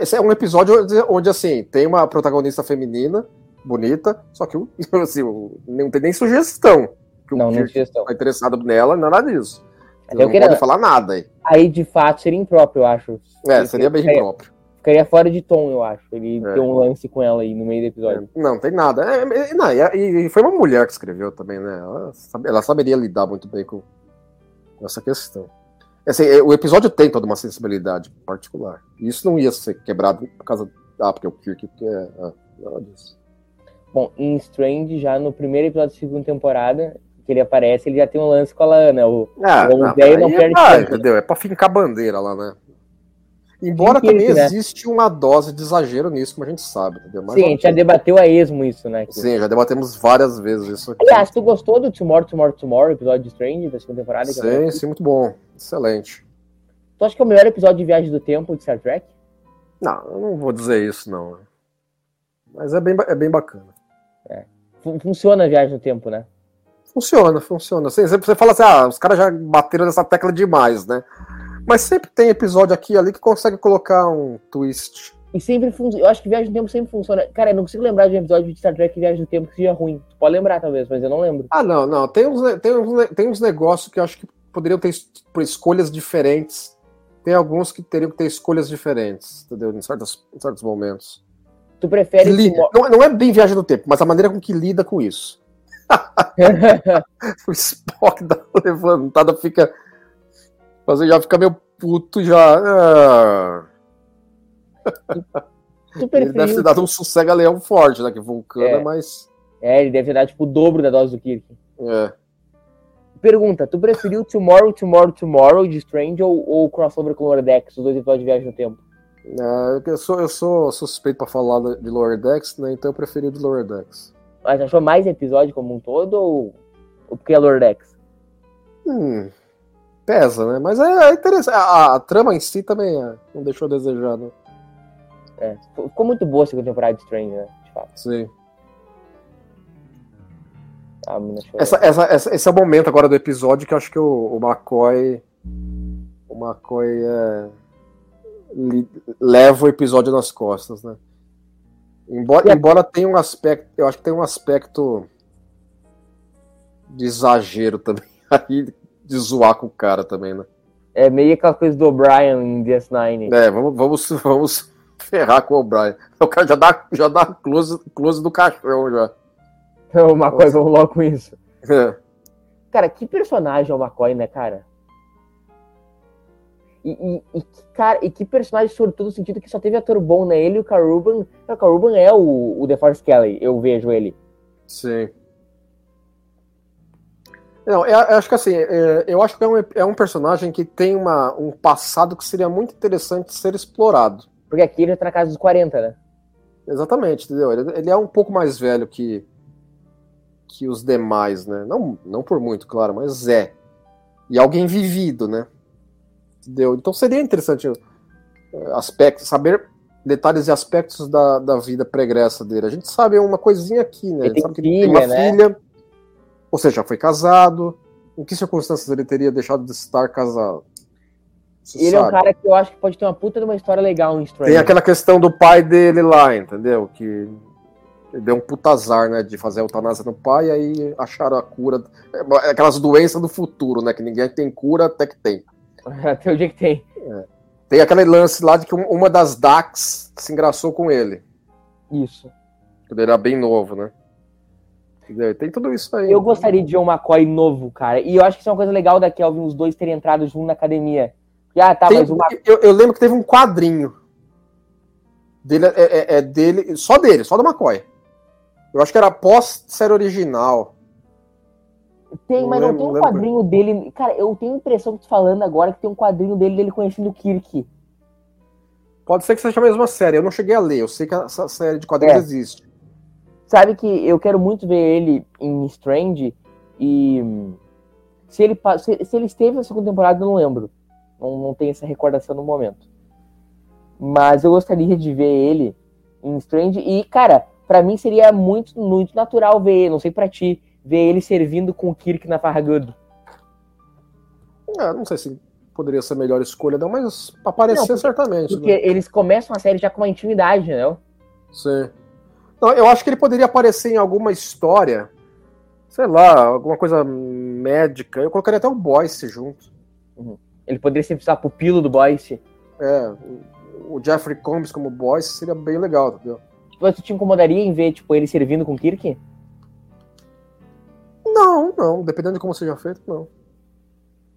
Esse- é um episódio onde, onde, assim, tem uma protagonista feminina, bonita, só que o- assim, o- não tem nem sugestão. Que o Não, não Kirk sugestão. tá interessado nela, nada disso. Eu não queria- pode falar nada aí. Aí, de fato, seria impróprio, eu acho. É, seria bem Ficaria- impróprio. Ficaria fora de tom, eu acho. Ele É. ter um lance com ela aí no meio do episódio. Não, tem nada. É, é, não, e, e foi uma mulher que escreveu também, né? Ela, sabe- ela saberia lidar muito bem com, com essa questão. Assim, é, o episódio tem toda uma sensibilidade particular. E isso não ia ser quebrado por causa. Ah, porque o Kirk. É, ah, nada disso. Bom, em Strange, já no primeiro episódio da segunda temporada, que ele aparece, ele já tem um lance com a Lana. O... Ah, Vamos não, não é, perde né? entendeu? É pra fincar bandeira lá, né? Embora também né? existe uma dose de exagero nisso, como a gente sabe, entendeu? Mas Sim, a gente já debateu a esmo isso, né? aqui. Sim, já debatemos várias vezes isso aqui. Aliás, tu gostou do Tomorrow, Tomorrow, Tomorrow, episódio de Strange da segunda temporada? Sim, sim, muito bom. Excelente. Tu acha que é o melhor episódio de Viagem do Tempo de Star Trek? Não, eu não vou dizer isso, não. Mas é bem, é bem bacana. Fun- Funciona a Viagem do Tempo, né? Funciona, funciona. Assim, sempre você fala assim, ah, os caras já bateram nessa tecla demais, né? Mas sempre tem episódio aqui e ali que consegue colocar um twist. E sempre funciona. Eu acho que Viagem do Tempo sempre funciona. Cara, eu não consigo lembrar de um episódio de Star Trek Viagem do Tempo que seja ruim. Tu pode lembrar, talvez, mas eu não lembro. Ah, não, não. Tem uns, tem uns, tem uns negócios que eu acho que poderiam ter escolhas diferentes. Tem alguns que teriam que ter escolhas diferentes, entendeu? Em certos, em certos momentos. Tu prefere. Tomorrow- não, não é bem viagem do tempo, mas a maneira com que lida com isso. O Spock uma levantada, fica. Você já fica meio puto já. Ah. Ele deve ter dado um sossega-leão forte, né? Que vulcano É. é mais. É, ele deve ter dado tipo o dobro da dose do Kirk. É. Pergunta: tu preferiu Tomorrow, Tomorrow, Tomorrow de Strange ou, ou crossover com Lower Decks, os dois episódios de Viagem no Tempo? É, eu, sou, eu sou suspeito pra falar de Lower Decks, né? Então eu preferi do Lower Decks. Mas achou mais episódio como um todo ou, ou porque é Lower Decks? Hum, pesa, né? Mas é, é interessante. A, a trama em si também é, não deixou a desejar, né? É, ficou muito boa a segunda temporada de Strange, né? De fato. Sim. A mina chorou. Essa, essa, essa- esse é o momento agora do episódio que eu acho que o, o McCoy. O McCoy é, li- leva o episódio nas costas, né? Embora, embora tenha um aspecto. Eu acho que tem um aspecto de exagero também aí, de zoar com o cara também, né? É meio aquela coisa do O'Brien em DS9. É, vamos, vamos, vamos ferrar com o Brian. O cara já dá, já dá close, close do cachorro já. Uma coisa, vamos logo com isso. É. Cara, que personagem é o McCoy, né, cara? E, e, e que, cara, e que personagem sortudo no sentido que só teve ator bom, né? Ele e o Caruban. O Caruban é o, o DeForest Kelly, eu vejo ele. Sim. Não, eu, eu acho que assim, é, eu acho que é um, é um personagem que tem uma, um passado que seria muito interessante ser explorado. Porque aqui ele tá na casa dos 40, né? Exatamente, entendeu? Ele, ele é um pouco mais velho que, que os demais, né? Não, não por muito, claro, mas é. E alguém vivido, né? Entendeu? Então seria interessante eh, aspectos, saber detalhes e aspectos da, da vida pregressa dele. A gente sabe uma coisinha aqui, né? Ele tem sabe que filha, tem uma né? filha, ou seja, já foi casado. Em que circunstâncias ele teria deixado de estar casado? Se Ele é um sabe. cara que eu acho que pode ter uma puta de uma história legal em Strange. Tem aquela questão do pai dele lá, entendeu? Que Ele deu um puta azar, né, de fazer a eutanásia no pai, e aí acharam a cura. É, aquelas doenças do futuro, né, que ninguém tem cura até que tem. Até o dia que tem. Tem aquele lance lá de que um- uma das DAX se engraçou com ele. Isso. Ele era bem novo, né? Tem tudo isso aí. Eu gostaria de ver um McCoy novo, cara. E eu acho que isso é uma coisa legal da Kelvin, os dois terem entrado junto na academia. E, ah, tá, Tem- mas o Ma- eu, eu lembro que teve um quadrinho dele, é, é- é dele, só dele, só do McCoy. Eu acho que era pós-série original. tem, não mas não lembro- tem um não lembro. quadrinho dele. Cara, eu tenho a impressão que tu falando agora que tem um quadrinho dele dele conhecendo o Kirk. Pode ser que seja a mesma série, eu não cheguei a ler, eu sei que essa série de quadrinhos É. existe. Sabe que eu quero muito ver ele em Strange e hum, se ele se, se ele esteve na segunda temporada eu não lembro. Não, não tenho essa recordação no momento. Mas eu gostaria de ver ele em Strange e cara, pra mim seria muito muito natural ver, ele, não sei pra ti, ver ele servindo com o Kirk na Farragut. É, não sei se poderia ser a melhor escolha, não, mas aparecer Não, porque- certamente. Porque né? eles começam a série já com uma intimidade, né? Sim. Não, eu acho que ele poderia aparecer em alguma história, sei lá, alguma coisa médica. Eu colocaria até o Boyce junto. Ele poderia ser o pupilo do Boyce. É, o Jeffrey Combs como Boyce seria bem legal, entendeu? Você te incomodaria em ver, tipo, ele servindo com o Kirk? Não, não, dependendo de como seja feito, não.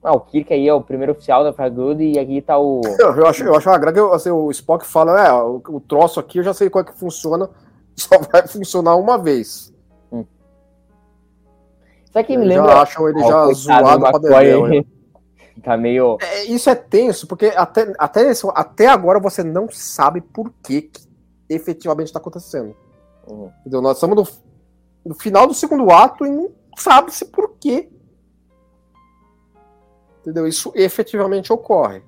Ah, o Kirk aí é o primeiro oficial da Farragut e aqui tá o... Eu, eu acho, eu acho uma graça que assim, o Spock fala, é, o, o troço aqui eu já sei qual é que funciona, só vai funcionar uma vez. Sabe quem me lembra? Já acham ele Ó, já zoado do pra dedéu. Tá meio... É, Isso é tenso, porque até, até, esse- até agora você não sabe por que, que efetivamente está acontecendo. Uhum. Entendeu? Nós estamos no, no final do segundo ato e não sabe-se por quê. Entendeu? Isso efetivamente ocorre.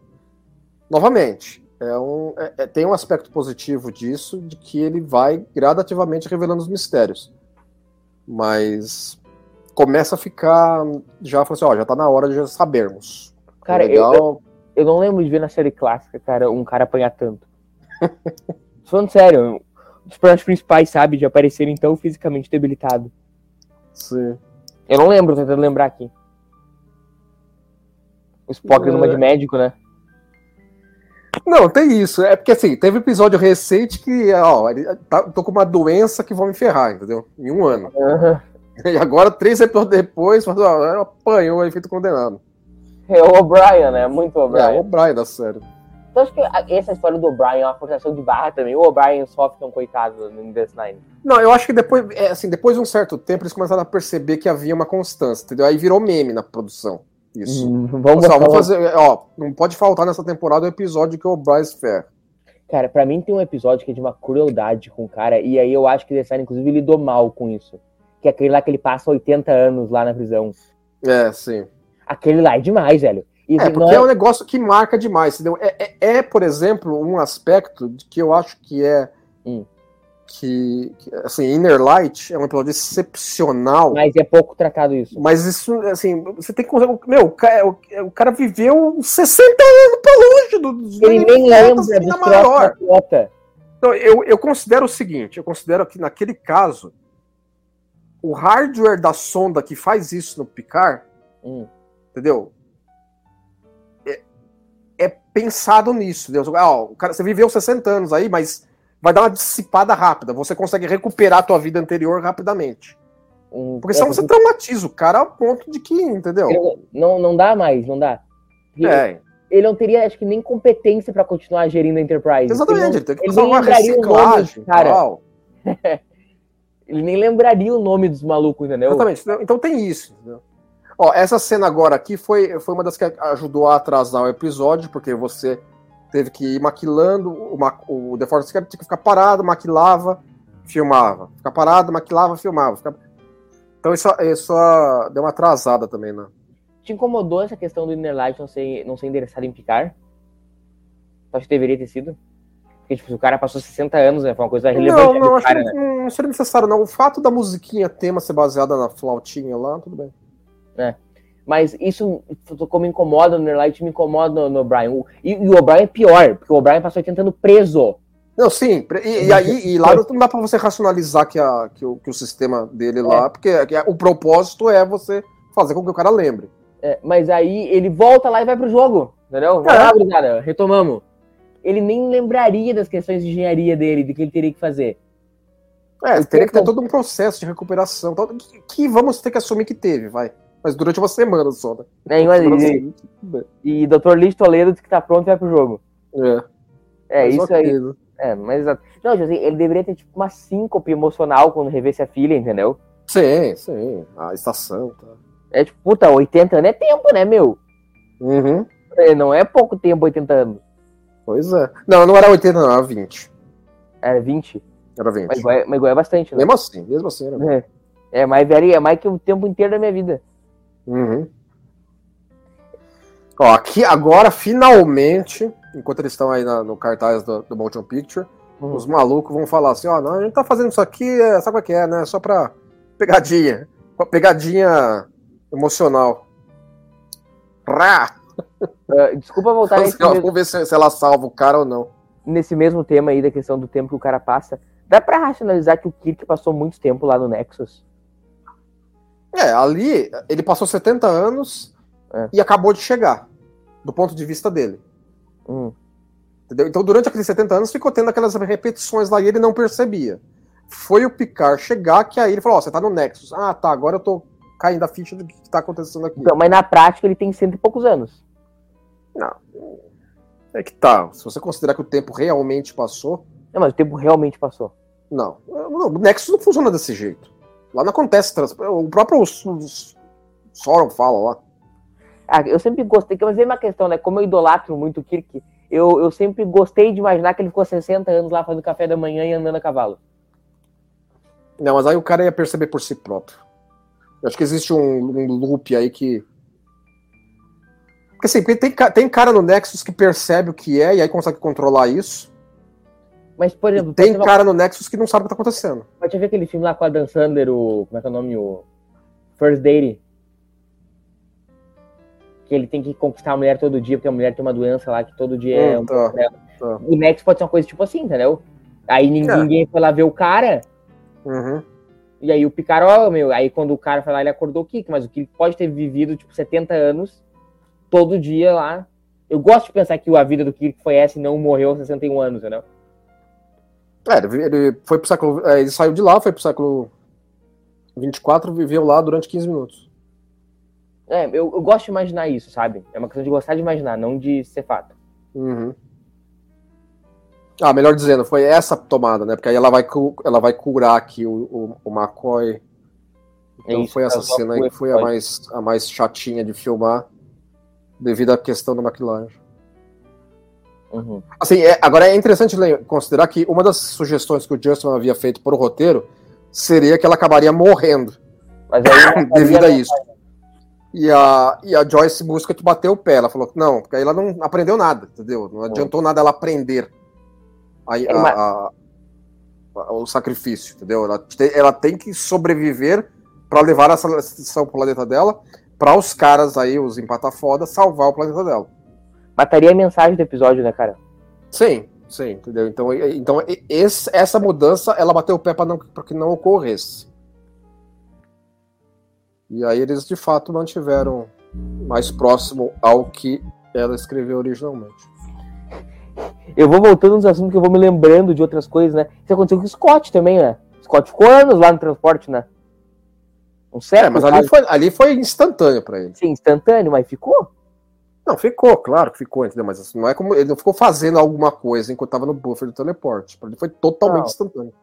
Novamente, é um, é- é- tem um aspecto positivo disso, de que ele vai gradativamente revelando os mistérios. Mas começa a ficar. Já falou assim, ó, já tá na hora de já sabermos. Cara, eu, legal. eu, eu não lembro de ver na série clássica, cara, um cara apanhar tanto. Falando sério, os personagens principais, sabe, de aparecerem tão fisicamente debilitado. Sim. Eu não lembro, tô tentando lembrar aqui. O Spock É. numa de médico, né? Não, tem isso. É porque assim, teve episódio recente que, ó, tá, tô com uma doença que vão me ferrar, entendeu? Em um ano. E agora, três episódios depois, fala, ó, apanhou aí, feito condenado. É o O'Brien, né? Muito É, O'Brien. o Brian da série. Então acho que essa história do O'Brien é uma forçação de barra também. O O'Brien sofre um coitado no DS9. Não, eu acho que depois, é, assim, depois de um certo tempo, eles começaram a perceber que havia uma constância, entendeu? Aí virou meme na produção. Isso. Hum, Vamos, Pessoal, botar vamos fazer, ó, não pode faltar nessa temporada o episódio que o Brian se ferra. Cara, pra mim tem um episódio que é de uma crueldade com o cara, e aí eu acho que o DS9, inclusive, lidou mal com isso. Que é aquele lá que ele passa 80 anos lá na prisão. É, sim. Aquele lá é demais, velho. E, É, assim, porque não é um negócio que marca demais, entendeu? É, é- é, por exemplo, um aspecto de que eu acho que é. Hum. Que, que, assim, Inner Light é um episódio excepcional, Mas é pouco tratado isso. mas isso, assim, você tem que. Meu, o cara, o, cara viveu 60 anos pra longe do- dos Ele nem lembra troços maior. Então, eu, eu considero o seguinte: eu considero que naquele caso, o hardware da sonda que faz isso no Picard, Hum. entendeu? É, é pensado nisso. Entendeu? Ah, ó, o cara, você viveu 60 anos aí, mas vai dar uma dissipada rápida. Você consegue recuperar a tua vida anterior rapidamente. Porque é, senão você traumatiza o cara ao ponto de que, entendeu? ele não, não dá mais, não dá. Porque É, Ele não teria, acho que, nem competência pra continuar gerindo a Enterprise. exatamente. Ele, Ele tem que ele fazer uma o nome, reciclagem. cara. não- ele nem lembraria o nome dos malucos, entendeu? Exatamente. Então- Então tem isso. entendeu? Ó, essa cena agora aqui foi, foi uma das que ajudou a atrasar o episódio, porque você teve que ir maquilando, o, o The Force Scape tinha que ficar parado, maquilava, filmava. Ficar parado, maquilava, filmava. Fica- Então isso, isso ah, deu uma atrasada também, né? Te incomodou essa questão do Inner Light não ser, não ser endereçado em Picard? Tu acha que deveria ter sido? Porque, tipo, o cara passou 60 anos, né? Foi uma coisa relevante Não, não, acho cara, que né? não, seria necessário, não. O fato da musiquinha tema ser baseada na flautinha lá, tudo bem. Mas isso, como me incomoda no Inner Light, me incomoda no, no O'Brien. E, e o O'Brien é pior, porque o O'Brien passou 80 anos preso. Não, sim. E, e aí, e lá não dá pra você racionalizar que, a, que, o, que o sistema dele lá, É. porque que o propósito é você fazer com que o cara lembre. É, mas aí ele volta lá e vai pro jogo, entendeu? Vai É. lá, gurizada, retomamos. Ele nem lembraria das questões de engenharia dele, do que ele teria que fazer. É, teria que ter todo um processo de recuperação, que, que vamos ter que assumir que teve, vai. Mas durante uma semana só, né? É, mas Semana e, seguinte, e Dr. Liz Toledo diz que tá pronto e vai pro jogo. É, É, mas isso aí. né? É, mas exato. Não, tipo assim, ele deveria ter tipo uma síncope emocional quando revesse a filha, entendeu? Sim, sim. A estação, tá. É tipo, puta, 80 anos é tempo, né, meu? Uhum. É, Não é pouco tempo, 80 anos. Pois é. Não, não era 80, não, era 20. Era 20. Era 20. Mas igual, é- mas é bastante, né? Mesmo assim, mesmo assim era. É, é mais velho, é mais que o tempo inteiro da minha vida. Uhum. Ó, aqui agora, finalmente, enquanto eles estão aí na- no cartaz do, do Motion Picture, Uhum. os malucos vão falar assim, ó, não, a gente tá fazendo isso aqui, é, sabe o que é, né? Só pra pegadinha. Pra pegadinha emocional. Rá! Ah, desculpa voltar Assim, nesse, mesmo, vamos ver se, se ela salva o cara ou não. nesse mesmo tema aí da questão do tempo que o cara passa. Dá pra racionalizar que o Kirk passou muito tempo lá no Nexus? É, ali ele passou 70 anos É. e acabou de chegar, do ponto de vista dele. Hum. Entendeu? Então, durante aqueles 70 anos, ficou tendo aquelas repetições lá e ele não percebia. Foi o Picard chegar que aí ele falou: Ó, você tá no Nexus. Ah, tá, agora eu tô caindo a ficha do que tá acontecendo aqui. Então, mas na prática ele tem cento e poucos anos. É que tá, se você considerar que o tempo realmente passou, Não, mas o tempo realmente passou. não. não o Nexus não funciona desse jeito. Lá não acontece. O próprio Sauron fala lá. Ah, eu sempre gostei, mas é uma questão, né? Como eu idolatro muito o Kirk, eu, eu sempre gostei de imaginar que ele ficou 60 anos lá fazendo café da manhã e andando a cavalo. Não, mas aí o cara ia perceber por si próprio. Eu acho que existe um, um loop aí que. Porque assim, tem, tem cara no Nexus que percebe o que é e aí consegue controlar isso. Mas, por exemplo, E tem uma- cara no Nexus que não sabe o que tá acontecendo. pode ver aquele filme lá com a Dan Sandler, o. Como é que é o nome? O. First Date. Que ele tem que conquistar a mulher todo dia, porque a mulher tem uma doença lá que todo dia é Hum, um tá, tá. O Nexus pode ser uma coisa tipo assim, entendeu? Aí ninguém, É. ninguém foi lá ver o cara, Uhum. e aí o Picard, ó, meu, aí quando o cara foi lá, ele acordou o Kik, mas o Kik pode ter vivido, tipo, 70 anos, todo dia lá. Eu gosto de pensar que a vida do Kirk foi essa e não morreu aos 61 anos, entendeu? É, ele, foi pro século. é, ele saiu de lá, foi pro século 24, viveu lá durante 15 minutos. É, eu, eu gosto de imaginar isso, sabe? É uma questão de gostar de imaginar, não de ser fato. Uhum. Ah, melhor dizendo, foi essa tomada, né? Porque aí ela vai, ela vai curar aqui o, o, o McCoy. Então É isso, foi essa cena aí que foi a mais, a mais chatinha de filmar, devido à questão da maquilagem. Uhum. Assim, é- agora é interessante considerar que uma das sugestões que o Justin havia feito para o roteiro seria que ela acabaria morrendo Mas aí, devido a isso. E a, e a Joyce busca te bater o pé. Ela falou que não, porque aí ela não aprendeu nada, entendeu? Não adiantou nada ela aprender a- a- a- a- o sacrifício, entendeu? Ela, te- ela tem que sobreviver para levar essa lição pro planeta dela, para os caras aí, os empatafoda, salvar o planeta dela. Mataria a mensagem do episódio, né, cara? Sim, sim, entendeu? Então, então esse- essa mudança, ela bateu o pé para que não ocorresse. E aí eles de fato mantiveram mais próximo ao que ela escreveu originalmente. Eu vou voltando nos assuntos que eu vou me lembrando de outras coisas, né? Isso aconteceu com o Scott também, né? Scott ficou anos lá no transporte, né? Um É, século. mas ali foi, ali foi instantâneo para ele. Sim, instantâneo, mas ficou? Não, ficou, claro que ficou, entendeu? Mas assim, não é como ele não ficou fazendo alguma coisa enquanto estava no buffer do teleporte. Ele foi totalmente Não. instantâneo.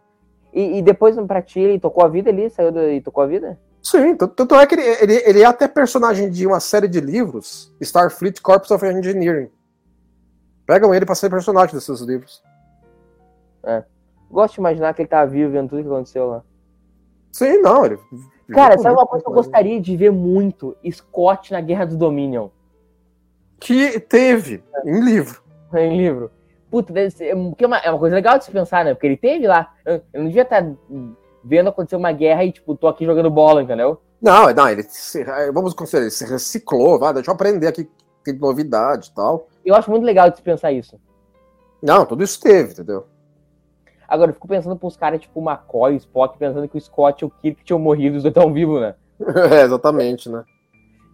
E, e depois, pra ti, ele tocou a vida ali? Saiu do, e tocou a vida? Sim, tanto, é que ele, ele, ele é até personagem de uma série de livros, Starfleet Corps of Engineering. Pegam ele pra ser personagem desses livros. Gosto de imaginar que ele tava vivo vendo tudo que aconteceu lá. Sim, não, ele. Cara, sabe uma coisa que eu gostaria de ver muito? Scott na Guerra do Dominion. Que teve em livro. Em livro. Puta, deve ser. porque É uma, é uma coisa legal de se pensar, né? Porque ele teve lá. Eu não devia estar vendo acontecer uma guerra e, tipo, tô aqui jogando bola, entendeu? Não, não, ele se, vamos considerar, ele se reciclou, vai, deixa eu aprender aqui, tem novidade e tal. Eu acho muito legal de se pensar isso. Não, tudo isso teve, entendeu? Agora, eu fico pensando pros caras tipo o McCoy, o Spock, pensando que o Scott e o Kirk tinham morrido, os dois estão vivos, né? É, exatamente, né?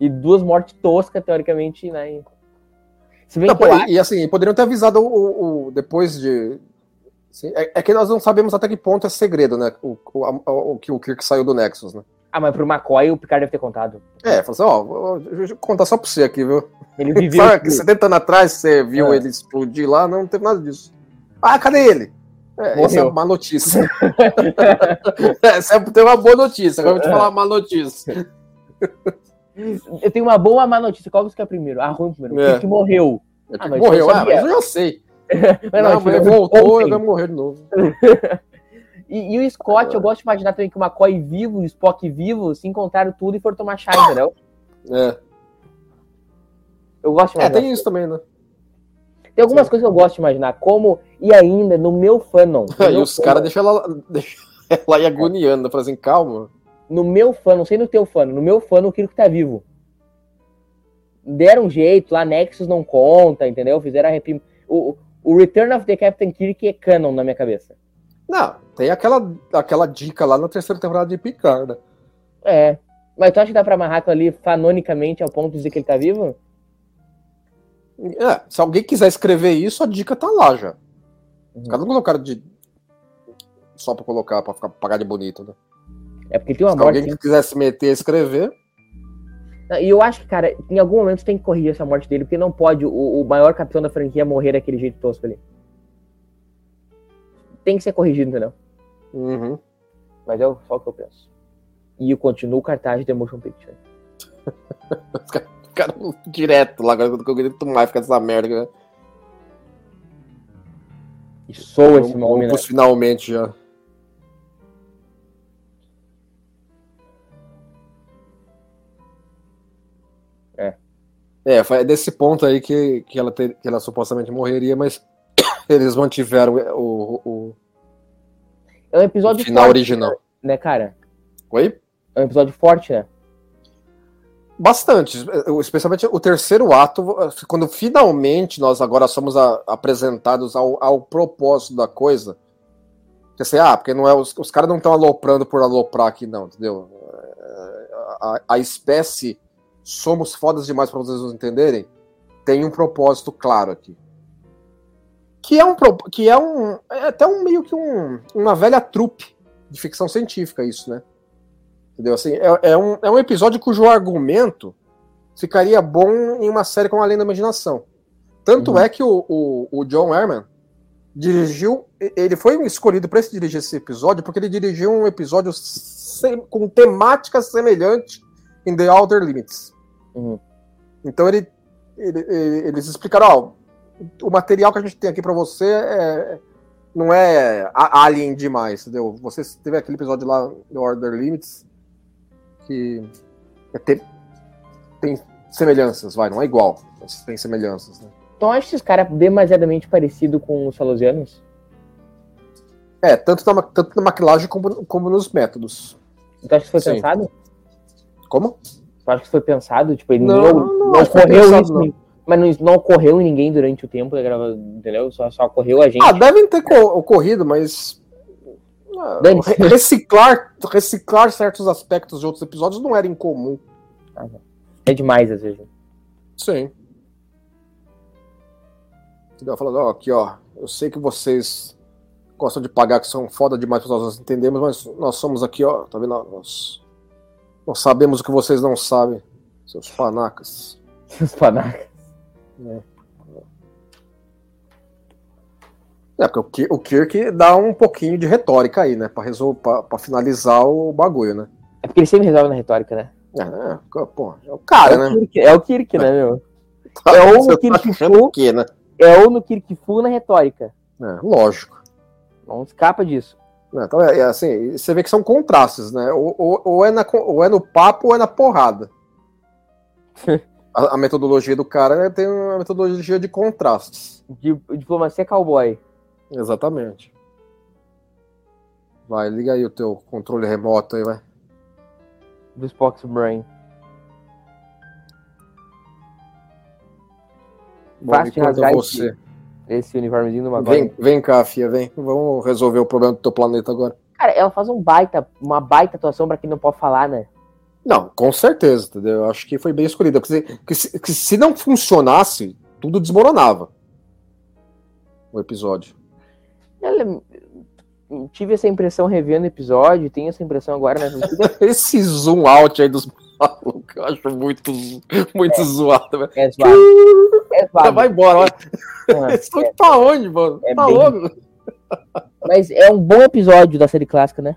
E duas mortes toscas, teoricamente, né? E- Se bem Não, que eu e, assim, poderiam ter avisado o, o- o- depois de. assim, é, é que nós não sabemos até que ponto é segredo, né? O, o, o que o Kirk saiu do Nexus, né? Ah, mas pro McCoy o Picard deve ter contado. É, falou assim, ó, vou- eu contar só pra você aqui, viu? Ele viveu. Sabe que 70 anos atrás você viu É. ele explodir lá? Não, não teve nada disso. Ah, cadê ele? É, essa é uma notícia. essa é, tem uma boa notícia, agora eu vou te falar uma má notícia. Eu tenho uma boa uma má notícia. Qual você quer primeiro? Ah, ruim primeiro. O É. Kirk morreu. É Ah, que mas morreu, eu ah, mas eu já sei. Mas Não, não, mas ele voltou e vai morrer de novo. E, e o Scott, eu gosto de imaginar também que o McCoy vivo e o Spock vivo se encontraram tudo e foram tomar chá, entendeu? É, Eu gosto de é imaginar. tem isso também, né? Tem algumas coisas que eu gosto de imaginar, como, e ainda, no meu fanon. no E meu os caras deixam ela, deixam ela aí agoniando, falando assim, calma. No meu fã, não sei no teu fã, no meu fã o Kirk tá vivo. Deram um jeito, lá Nexus não conta, entendeu? Fizeram a reprim... o, o Return of the Captain Kirk é canon na minha cabeça. Não, tem aquela, aquela dica lá na terceira temporada de Picard, né? É. Mas tu acha que dá pra amarrar ali fanonicamente ao ponto de dizer que ele tá vivo? É, se alguém quiser escrever isso, a dica tá lá já. Uhum. Os caras não colocaram de. Só pra colocar, pra ficar pagar de bonito, né? É porque tem uma Se morte. alguém quiser se meter a escrever, E eu acho que, cara, em algum momento tem que corrigir essa morte dele, porque não pode o, o maior capitão da franquia morrer daquele jeito tosco ali. Tem que ser corrigido, entendeu? uhum. Mas é só o que eu penso. E eu continuo o cartaz de Motion Picture. os caras ficaram direto lá, agora que eu grito mais, fica essa merda. Né? E sou esse nome, né? finalmente já. É, foi desse ponto aí que, que, ela, ter- que ela supostamente morreria, mas eles mantiveram o, o, É um o episódio final forte, original. né, cara? Oi? É um episódio forte, né? Bastante, especialmente o terceiro ato, quando finalmente nós agora somos a- apresentados ao, ao propósito da coisa. Que assim, ah, porque não é, os, os caras não estão aloprando por aloprar aqui, não, entendeu? É, A, a espécie somos fodas demais para vocês nos entenderem, tem um propósito claro aqui. Que é um que é um é até um meio que um, uma velha trupe de ficção científica isso, né? Entendeu? Assim, é, é um, é um episódio cujo argumento ficaria bom em uma série como Além da Imaginação. Tanto Uhum. é que o, o, o John Herman dirigiu. Ele foi escolhido para dirigir esse episódio porque ele dirigiu um episódio sem- com temática semelhante em The Outer Limits. Uhum. Então ele, ele- ele- eles explicaram: ó, o material que a gente tem aqui para você é, não é alien demais, entendeu? Você teve aquele episódio lá no Outer Limits que é ter- tem semelhanças, vai, não é igual, mas tem semelhanças, né? Então acho esses caras demasiadamente parecidos com os salosianos. É, tanto na, tanto na maquilagem como, como nos métodos. Então acho que foi Sim. pensado? Como? Tu acha que foi pensado? Tipo, ele Não, não, não não, ocorreu pensado, isso. não. Mas não, não ocorreu em ninguém durante o tempo da gravação, entendeu? Só, só ocorreu a gente. Ah, devem ter co- ocorrido, mas. ah, reciclar, reciclar certos aspectos de outros episódios não era incomum. É demais, às vezes. Sim. Entendeu? Falando, ó, aqui, ó, eu sei que vocês gostam de pagar que são foda demais para nós entendermos, mas nós somos aqui, ó, tá vendo? Nós, nós sabemos o que vocês não sabem, seus panacas. Os panacas. É, porque o o Kirk dá um pouquinho de retórica aí, né, pra, resol... pra, pra finalizar o bagulho, né? É porque ele sempre resolve na retórica, né? É, é, pô, é o cara, é, né? o Kirk, é o Kirk, né, meu? É ou no tá Kirk achando Fu, né? é ou no Kirk Fu na retórica. É, lógico. Não escapa disso. Né? Então, é, é assim, você vê que são contrastes, né? Ou, ou, ou é, na, ou é no papo ou é na porrada. a, a metodologia do cara tem uma metodologia de contrastes. Di- diplomacia cowboy. Exatamente. Vai, liga aí o teu controle remoto aí, vai. Do Spock's Brain. Bom, Fácil de rasgar você, Esse uniformezinho do Vem, vem cá, Fia, vem. Vamos resolver o problema do teu planeta agora. Cara, ela faz um baita, uma baita atuação pra quem não pode falar, né? Não, com certeza, entendeu? Eu acho que foi bem escolhida. Porque, se- que se, não funcionasse, tudo desmoronava. O episódio. Ela, tive essa impressão revendo o episódio, tenho essa impressão agora na. Esse zoom out aí dos malucos, eu acho muito, muito zoado, velho. É zoado. É zoado. Vai embora. Ah, Eles estão pra onde, mano? É tá bem- louco? Mas é um bom episódio da série clássica, né?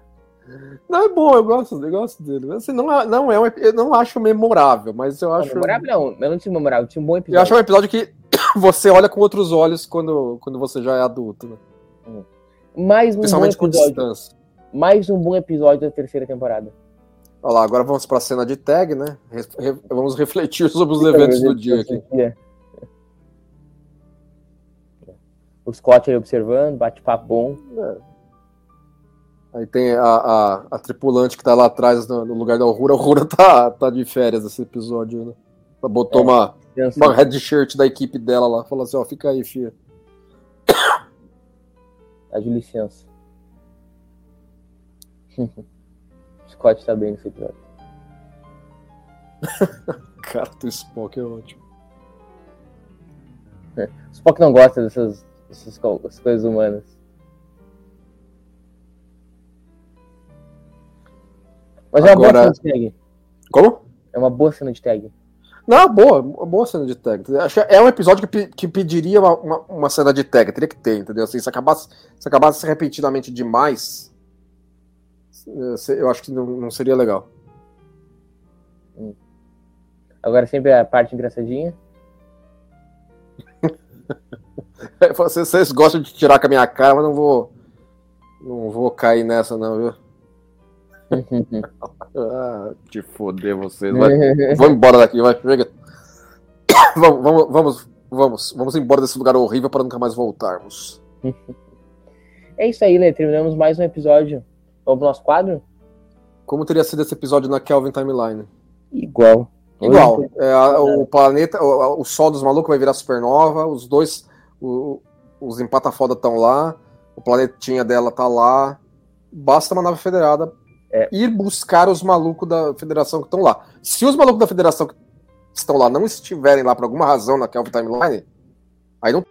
Não, é bom, eu gosto, eu gosto dele. Assim, não, é, não é um, eu não acho memorável, mas eu acho. Memorável não, eu não tinha memorável, tinha um bom Eu episódio. acho um episódio que você olha com outros olhos quando, quando você já é adulto, né? Mais um Principalmente com distância. Mais um bom episódio da terceira temporada. Olha lá, agora vamos pra cena de tag, né? Re- vamos refletir sobre os eventos do dia aqui. O Scott aí observando, bate-papo bom. Aí tem a, a, a tripulante que tá lá atrás no, no lugar da Aurora. A Aurora tá, tá de férias nesse episódio, né? Ela botou É. uma, uma red shirt da equipe dela lá. Falou assim, ó, fica aí, filha. Tá de licença. o Scott tá bem nesse episódio. Cara, do Spock é ótimo. O Spock não gosta dessas, dessas coisas humanas. Mas é uma boa cena de tag. Como? É uma boa cena de tag. Não, boa, boa cena de tag. Acho que é um episódio que, que pediria uma, uma, uma cena de tag, teria que ter, entendeu? Assim, se acabasse, se acabasse repetidamente demais, eh, eu acho que não, não seria legal. Agora sempre a parte engraçadinha. Vocês, vocês gostam de tirar com a minha cara, mas não vou. Não vou cair nessa, não, viu? Ah, te foder vocês. Vai. Vamos embora daqui, vai. Chega. Vamos, vamos, vamos, vamos, vamos embora desse lugar horrível para nunca mais voltarmos. é isso aí, Lê. Terminamos mais um episódio. Vamos pro nosso quadro? Como teria sido esse episódio na Kelvin Timeline? Igual. Igual. É, o planeta, o, o sol dos malucos vai virar supernova, os dois, o- os empata-foda estão lá, o planetinha dela tá lá. Basta uma nave federada É. ir buscar os malucos da federação que estão lá. Se os malucos da federação que estão lá não estiverem lá por alguma razão na Kelvin Timeline, aí não